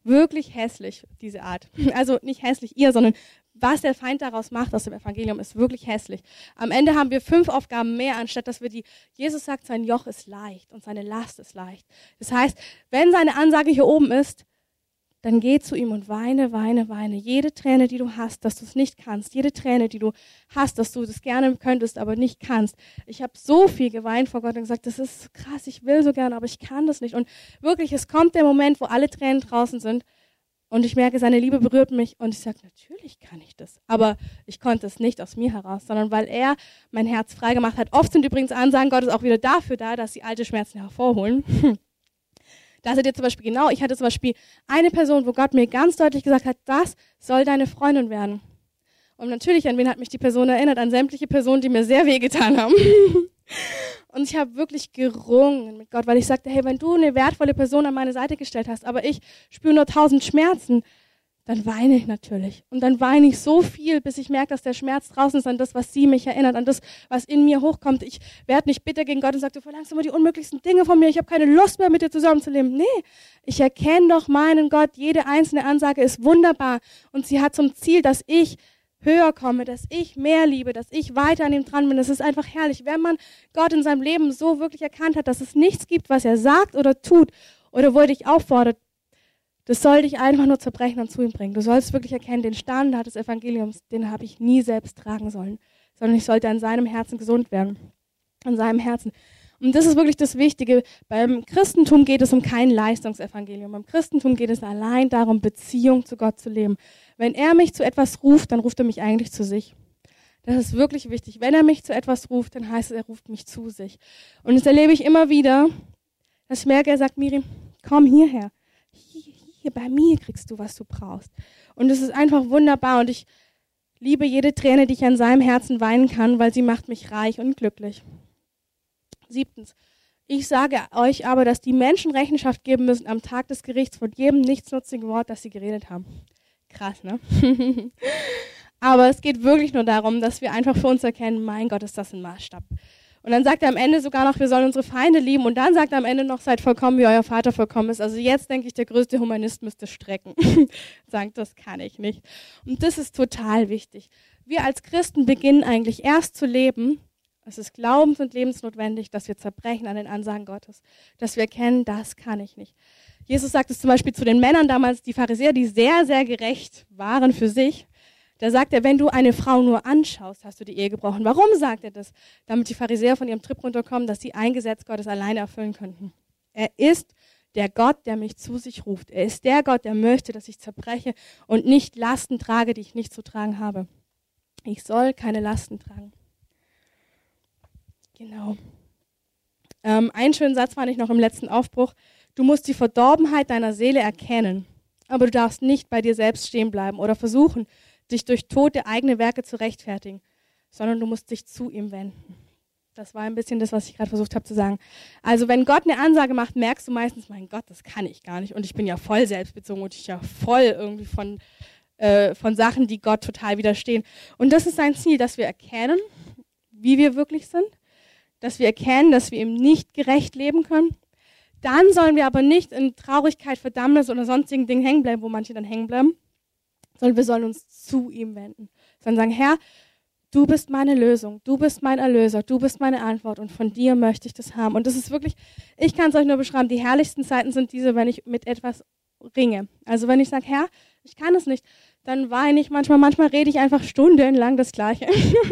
Wirklich hässlich, diese Art. Also nicht hässlich ihr, sondern was der Feind daraus macht aus dem Evangelium, ist wirklich hässlich. Am Ende haben wir fünf Aufgaben mehr, anstatt dass wir die, Jesus sagt, sein Joch ist leicht und seine Last ist leicht. Das heißt, wenn seine Ansage hier oben ist, dann geh zu ihm und weine, weine, weine. Jede Träne, die du hast, dass du es nicht kannst, jede Träne, die du hast, dass du das gerne könntest, aber nicht kannst. Ich habe so viel geweint vor Gott und gesagt, das ist krass, ich will so gerne, aber ich kann das nicht. Und wirklich, es kommt der Moment, wo alle Tränen draußen sind und ich merke, seine Liebe berührt mich und ich sage, natürlich kann ich das. Aber ich konnte es nicht aus mir heraus, sondern weil er mein Herz frei gemacht hat. Oft sind übrigens Ansagen Gottes auch wieder dafür da, dass sie alte Schmerzen hervorholen. Da seht ihr zum Beispiel genau, ich hatte zum Beispiel eine Person, wo Gott mir ganz deutlich gesagt hat, das soll deine Freundin werden. Und natürlich, an wen hat mich die Person erinnert? An sämtliche Personen, die mir sehr wehgetan haben. Und ich habe wirklich gerungen mit Gott, weil ich sagte, hey, wenn du eine wertvolle Person an meine Seite gestellt hast, aber ich spüre nur tausend Schmerzen, dann weine ich natürlich. Und dann weine ich so viel, bis ich merke, dass der Schmerz draußen ist an das, was sie mich erinnert, an das, was in mir hochkommt. Ich werde nicht bitter gegen Gott und sage, du verlangst immer die unmöglichsten Dinge von mir, ich habe keine Lust mehr, mit dir zusammenzuleben. Nee, ich erkenne doch meinen Gott, jede einzelne Ansage ist wunderbar und sie hat zum Ziel, dass ich höher komme, dass ich mehr liebe, dass ich weiter an ihm dran bin. Das ist einfach herrlich. Wenn man Gott in seinem Leben so wirklich erkannt hat, dass es nichts gibt, was er sagt oder tut oder wo er dich auffordert, das soll dich einfach nur zerbrechen und zu ihm bringen. Du sollst wirklich erkennen, den Standard des Evangeliums, den habe ich nie selbst tragen sollen, sondern ich sollte an seinem Herzen gesund werden. An seinem Herzen. Und das ist wirklich das Wichtige. Beim Christentum geht es um kein Leistungsevangelium. Beim Christentum geht es allein darum, Beziehung zu Gott zu leben. Wenn er mich zu etwas ruft, dann ruft er mich eigentlich zu sich. Das ist wirklich wichtig. Wenn er mich zu etwas ruft, dann heißt es, er ruft mich zu sich. Und das erlebe ich immer wieder, dass ich merke, er sagt, Miri, komm hierher. Hier, hier bei mir kriegst du, was du brauchst. Und es ist einfach wunderbar. Und ich liebe jede Träne, die ich an seinem Herzen weinen kann, weil sie macht mich reich und glücklich. Siebtens. Ich sage euch aber, dass die Menschen Rechenschaft geben müssen am Tag des Gerichts von jedem nichtsnutzigen Wort, das sie geredet haben. Krass, ne? aber es geht wirklich nur darum, dass wir einfach für uns erkennen, mein Gott, ist das ein Maßstab. Und dann sagt er am Ende sogar noch, wir sollen unsere Feinde lieben. Und dann sagt er am Ende noch, seid vollkommen, wie euer Vater vollkommen ist. Also jetzt denke ich, der größte Humanist müsste strecken. sagt, das kann ich nicht. Und das ist total wichtig. Wir als Christen beginnen eigentlich erst zu leben, es ist glaubens- und lebensnotwendig, dass wir zerbrechen an den Ansagen Gottes, dass wir erkennen, das kann ich nicht. Jesus sagt es zum Beispiel zu den Männern damals, die Pharisäer, die sehr, sehr gerecht waren für sich. Da sagt er, wenn du eine Frau nur anschaust, hast du die Ehe gebrochen. Warum sagt er das? Damit die Pharisäer von ihrem Trip runterkommen, dass sie ein Gesetz Gottes alleine erfüllen könnten. Er ist der Gott, der mich zu sich ruft. Er ist der Gott, der möchte, dass ich zerbreche und nicht Lasten trage, die ich nicht zu tragen habe. Ich soll keine Lasten tragen. Genau. Ähm, einen schönen Satz fand ich noch im letzten Aufbruch. Du musst die Verdorbenheit deiner Seele erkennen, aber du darfst nicht bei dir selbst stehen bleiben oder versuchen, dich durch tote eigene Werke zu rechtfertigen, sondern du musst dich zu ihm wenden. Das war ein bisschen das, was ich gerade versucht habe zu sagen. Also wenn Gott eine Ansage macht, merkst du meistens, mein Gott, das kann ich gar nicht. Und ich bin ja voll selbstbezogen und ich ja voll irgendwie von, äh, von Sachen, die Gott total widerstehen. Und das ist sein Ziel, dass wir erkennen, wie wir wirklich sind dass wir erkennen, dass wir ihm nicht gerecht leben können. Dann sollen wir aber nicht in Traurigkeit, Verdammnis oder sonstigen Dingen hängen bleiben, wo manche dann hängen bleiben, sondern wir sollen uns zu ihm wenden. Sondern sagen, Herr, du bist meine Lösung, du bist mein Erlöser, du bist meine Antwort und von dir möchte ich das haben. Und das ist wirklich, ich kann es euch nur beschreiben, die herrlichsten Zeiten sind diese, wenn ich mit etwas ringe. Also wenn ich sage, Herr, ich kann es nicht, dann weine ich manchmal, manchmal rede ich einfach stundenlang das Gleiche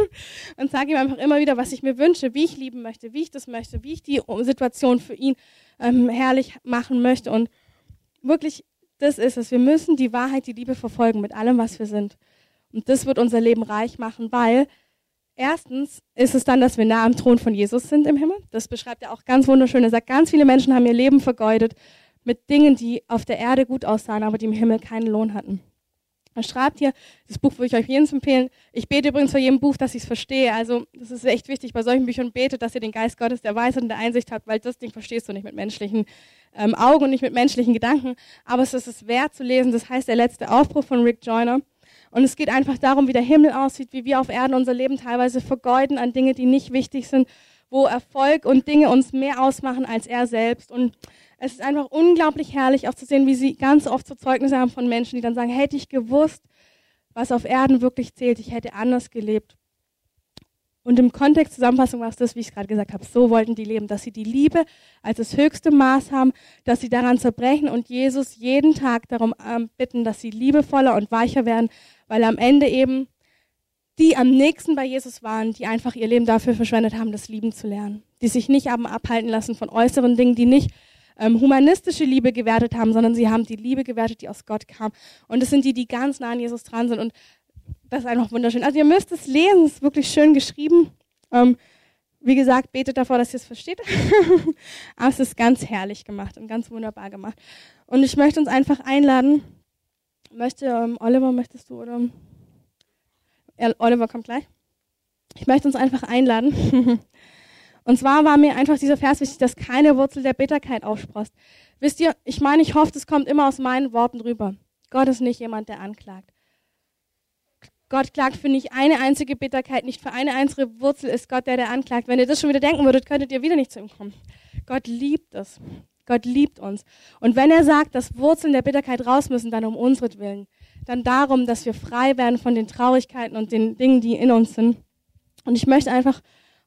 und sage ihm einfach immer wieder, was ich mir wünsche, wie ich lieben möchte, wie ich das möchte, wie ich die Situation für ihn ähm, herrlich machen möchte. Und wirklich, das ist es. Wir müssen die Wahrheit, die Liebe verfolgen mit allem, was wir sind. Und das wird unser Leben reich machen, weil erstens ist es dann, dass wir nah am Thron von Jesus sind im Himmel. Das beschreibt er auch ganz wunderschön. Er sagt, ganz viele Menschen haben ihr Leben vergeudet mit Dingen, die auf der Erde gut aussahen, aber die im Himmel keinen Lohn hatten. Er schreibt hier, das Buch würde ich euch jedem empfehlen. Ich bete übrigens vor jedem Buch, dass ich es verstehe. Also das ist echt wichtig bei solchen Büchern betet, dass ihr den Geist Gottes der Weisheit und der Einsicht habt, weil das Ding verstehst du nicht mit menschlichen ähm, Augen und nicht mit menschlichen Gedanken. Aber es ist es wert zu lesen. Das heißt der letzte Aufbruch von Rick Joyner. Und es geht einfach darum, wie der Himmel aussieht, wie wir auf Erden unser Leben teilweise vergeuden an Dinge, die nicht wichtig sind, wo Erfolg und Dinge uns mehr ausmachen als er selbst. Und es ist einfach unglaublich herrlich auch zu sehen, wie sie ganz oft so Zeugnisse haben von Menschen, die dann sagen, hätte ich gewusst, was auf Erden wirklich zählt, ich hätte anders gelebt. Und im Kontext Zusammenfassung war es das, wie ich es gerade gesagt habe. So wollten die leben, dass sie die Liebe als das höchste Maß haben, dass sie daran zerbrechen und Jesus jeden Tag darum ähm, bitten, dass sie liebevoller und weicher werden, weil am Ende eben die am nächsten bei Jesus waren, die einfach ihr Leben dafür verschwendet haben, das Lieben zu lernen. Die sich nicht abhalten lassen von äußeren Dingen, die nicht ähm, humanistische Liebe gewertet haben, sondern sie haben die Liebe gewertet, die aus Gott kam. Und das sind die, die ganz nah an Jesus dran sind. Und das ist einfach wunderschön. Also ihr müsst es lesen, es ist wirklich schön geschrieben. Ähm, wie gesagt, betet davor, dass ihr es versteht. Aber es ist ganz herrlich gemacht und ganz wunderbar gemacht. Und ich möchte uns einfach einladen. Möchte, ähm, Oliver, möchtest du oder? Oliver kommt gleich. Ich möchte uns einfach einladen, Und zwar war mir einfach dieser Vers wichtig, dass keine Wurzel der Bitterkeit aufsprost. Wisst ihr, ich meine, ich hoffe, das kommt immer aus meinen Worten rüber. Gott ist nicht jemand, der anklagt. Gott klagt für nicht eine einzige Bitterkeit, nicht für eine einzige Wurzel ist Gott der, der anklagt. Wenn ihr das schon wieder denken würdet, könntet ihr wieder nicht zu ihm kommen. Gott liebt es. Gott liebt uns. Und wenn er sagt, dass Wurzeln der Bitterkeit raus müssen, dann um unseren dann darum, dass wir frei werden von den Traurigkeiten und den Dingen, die in uns sind. Und ich möchte einfach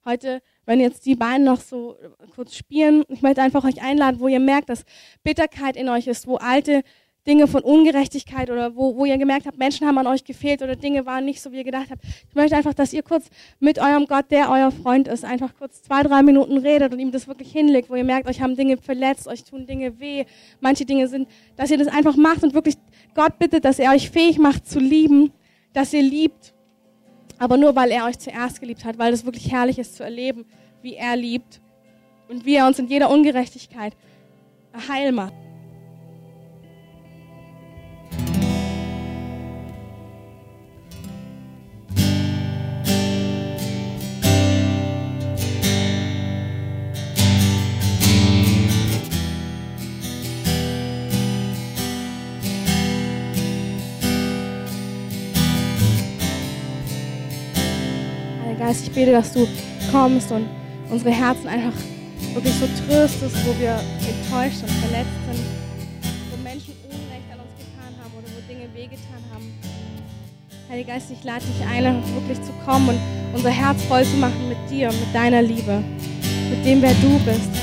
heute wenn jetzt die beiden noch so kurz spielen, ich möchte einfach euch einladen, wo ihr merkt, dass Bitterkeit in euch ist, wo alte Dinge von Ungerechtigkeit oder wo, wo ihr gemerkt habt, Menschen haben an euch gefehlt oder Dinge waren nicht so, wie ihr gedacht habt. Ich möchte einfach, dass ihr kurz mit eurem Gott, der euer Freund ist, einfach kurz zwei, drei Minuten redet und ihm das wirklich hinlegt, wo ihr merkt, euch haben Dinge verletzt, euch tun Dinge weh, manche Dinge sind, dass ihr das einfach macht und wirklich Gott bittet, dass er euch fähig macht zu lieben, dass ihr liebt aber nur weil er euch zuerst geliebt hat, weil es wirklich herrlich ist zu erleben, wie er liebt und wie er uns in jeder Ungerechtigkeit heil macht. Geist, ich bete, dass du kommst und unsere Herzen einfach wirklich so tröstest, wo wir enttäuscht und verletzt sind, wo Menschen Unrecht an uns getan haben oder wo Dinge wehgetan haben. Heiliger Geist, ich lade dich ein, wirklich zu kommen und unser Herz voll zu machen mit dir, mit deiner Liebe, mit dem, wer du bist,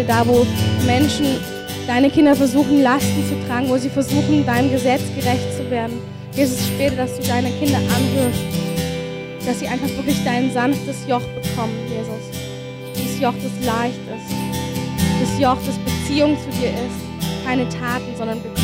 Bete da, wo Menschen, deine Kinder versuchen, Lasten zu tragen, wo sie versuchen, deinem Gesetz gerecht zu werden. Jesus, ich bete, dass du deine Kinder anhörst, dass sie einfach wirklich dein sanftes Joch bekommen, Jesus. Dieses Joch, das leicht ist. Das Joch, das Beziehung zu dir ist. keine Taten, sondern Beziehung.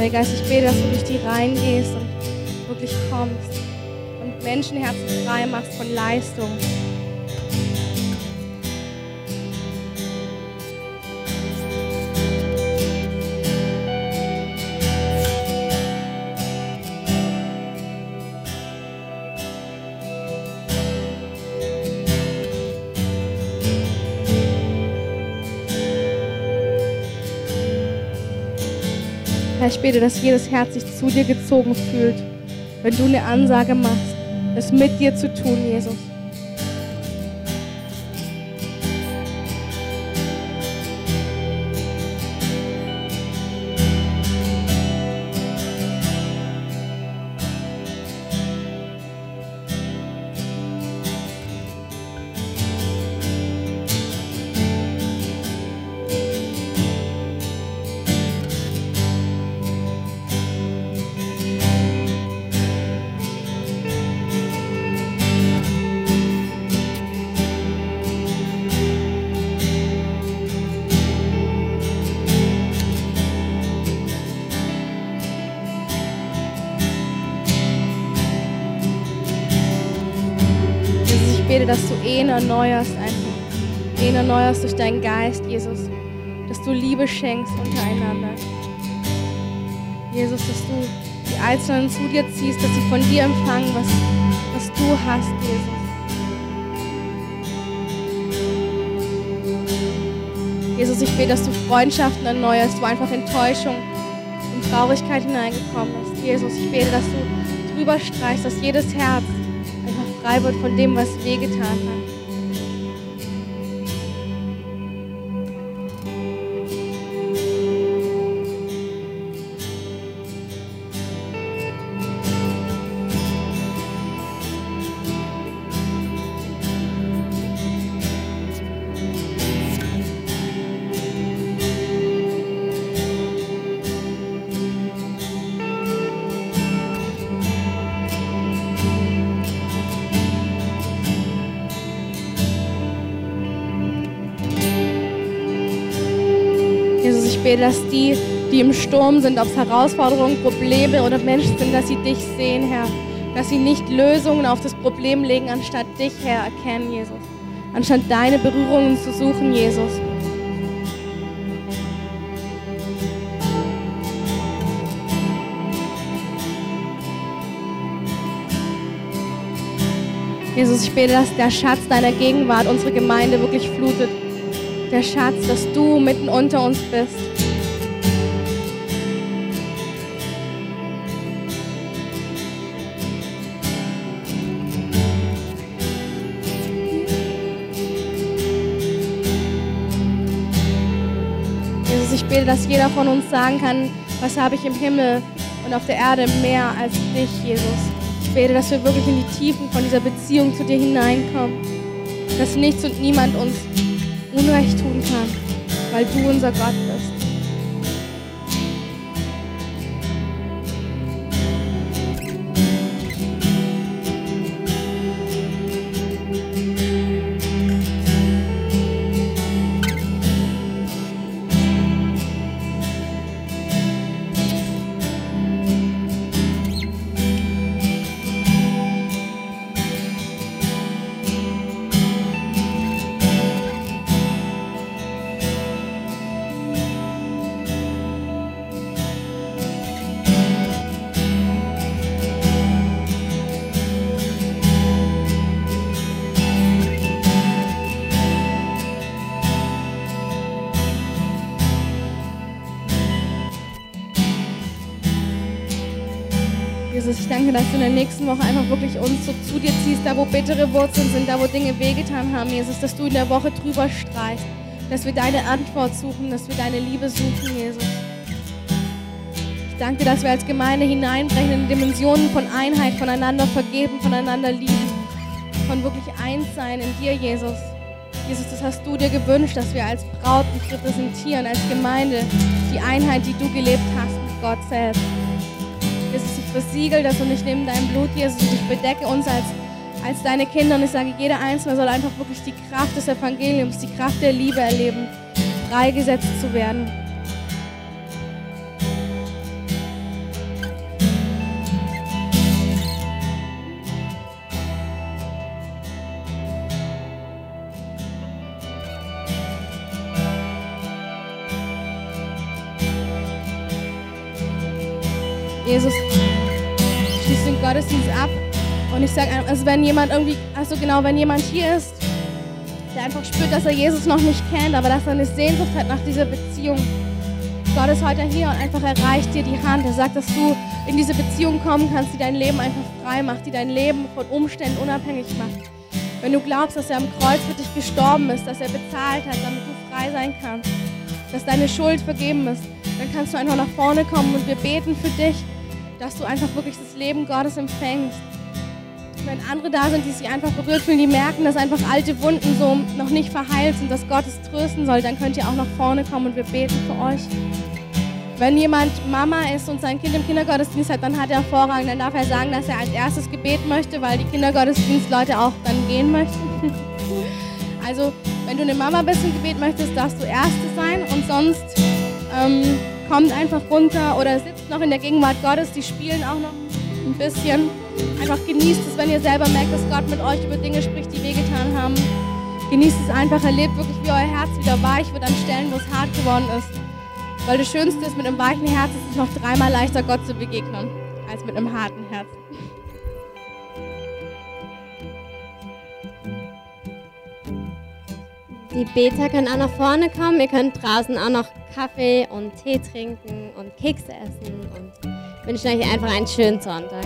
Heiliger Geist, ich bete, dass du durch die Reihen gehst und wirklich kommst und Menschenherzen frei machst von Leistung. Ich bete, dass jedes Herz sich zu dir gezogen fühlt, wenn du eine Ansage machst, es mit dir zu tun, Jesus. Erneuerst einfach. Ehen erneuerst durch deinen Geist, Jesus. Dass du Liebe schenkst untereinander. Jesus, dass du die Einzelnen zu dir ziehst, dass sie von dir empfangen, was, was du hast, Jesus. Jesus, ich bete, dass du Freundschaften erneuerst, wo einfach Enttäuschung und Traurigkeit hineingekommen ist. Jesus, ich bete, dass du drüber streichst, dass jedes Herz frei wird von dem, was wehgetan hat. Dass die, die im Sturm sind, ob es Herausforderungen, Probleme oder Menschen sind, dass sie dich sehen, Herr. Dass sie nicht Lösungen auf das Problem legen, anstatt dich, Herr, erkennen, Jesus. Anstatt deine Berührungen zu suchen, Jesus. Jesus, ich bete, dass der Schatz deiner Gegenwart unsere Gemeinde wirklich flutet. Der Schatz, dass du mitten unter uns bist. Dass jeder von uns sagen kann, was habe ich im Himmel und auf der Erde mehr als dich, Jesus. Ich bete, dass wir wirklich in die Tiefen von dieser Beziehung zu dir hineinkommen. Dass nichts und niemand uns Unrecht tun kann, weil du unser Gott bist. In der nächsten Woche einfach wirklich uns so zu dir ziehst, da wo bittere Wurzeln sind, da wo Dinge wehgetan haben, Jesus, dass du in der Woche drüber streichst, dass wir deine Antwort suchen, dass wir deine Liebe suchen, Jesus. Ich danke dir, dass wir als Gemeinde hineinbrechen in Dimensionen von Einheit, voneinander vergeben, voneinander lieben, von wirklich eins sein in dir, Jesus. Jesus, das hast du dir gewünscht, dass wir als Braut dich repräsentieren, als Gemeinde, die Einheit, die du gelebt hast mit Gott selbst. Ich versiegel das und ich nehme dein Blut, Jesus, und ich bedecke uns als, als deine Kinder und ich sage, jeder Einzelne soll einfach wirklich die Kraft des Evangeliums, die Kraft der Liebe erleben, freigesetzt zu werden. Jesus, Und ich sage, also wenn jemand irgendwie, also genau, wenn jemand hier ist, der einfach spürt, dass er Jesus noch nicht kennt, aber dass er eine Sehnsucht hat nach dieser Beziehung. Gott ist heute hier und einfach erreicht dir die Hand. Er sagt, dass du in diese Beziehung kommen kannst, die dein Leben einfach frei macht, die dein Leben von Umständen unabhängig macht. Wenn du glaubst, dass er am Kreuz für dich gestorben ist, dass er bezahlt hat, damit du frei sein kannst, dass deine Schuld vergeben ist, dann kannst du einfach nach vorne kommen und wir beten für dich dass du einfach wirklich das Leben Gottes empfängst. Wenn andere da sind, die sich einfach berührt fühlen, die merken, dass einfach alte Wunden so noch nicht verheilt sind, dass Gott es trösten soll, dann könnt ihr auch nach vorne kommen und wir beten für euch. Wenn jemand Mama ist und sein Kind im Kindergottesdienst hat, dann hat er hervorragend, dann darf er sagen, dass er als erstes Gebet möchte, weil die Kindergottesdienstleute auch dann gehen möchten. Also, wenn du eine Mama bist und Gebet möchtest, darfst du Erste sein und sonst ähm, kommt einfach runter oder sitzt noch in der Gegenwart Gottes. Die spielen auch noch ein bisschen. Einfach genießt es, wenn ihr selber merkt, dass Gott mit euch über Dinge spricht, die wehgetan haben. Genießt es einfach, erlebt wirklich, wie euer Herz wieder weich wird an Stellen, wo es hart geworden ist. Weil das Schönste ist, mit einem weichen Herz ist es noch dreimal leichter, Gott zu begegnen, als mit einem harten Herz. Die Beter können auch nach vorne kommen. Ihr könnt draußen auch noch Kaffee und Tee trinken und Kekse essen und wünschen euch einfach einen schönen Sonntag.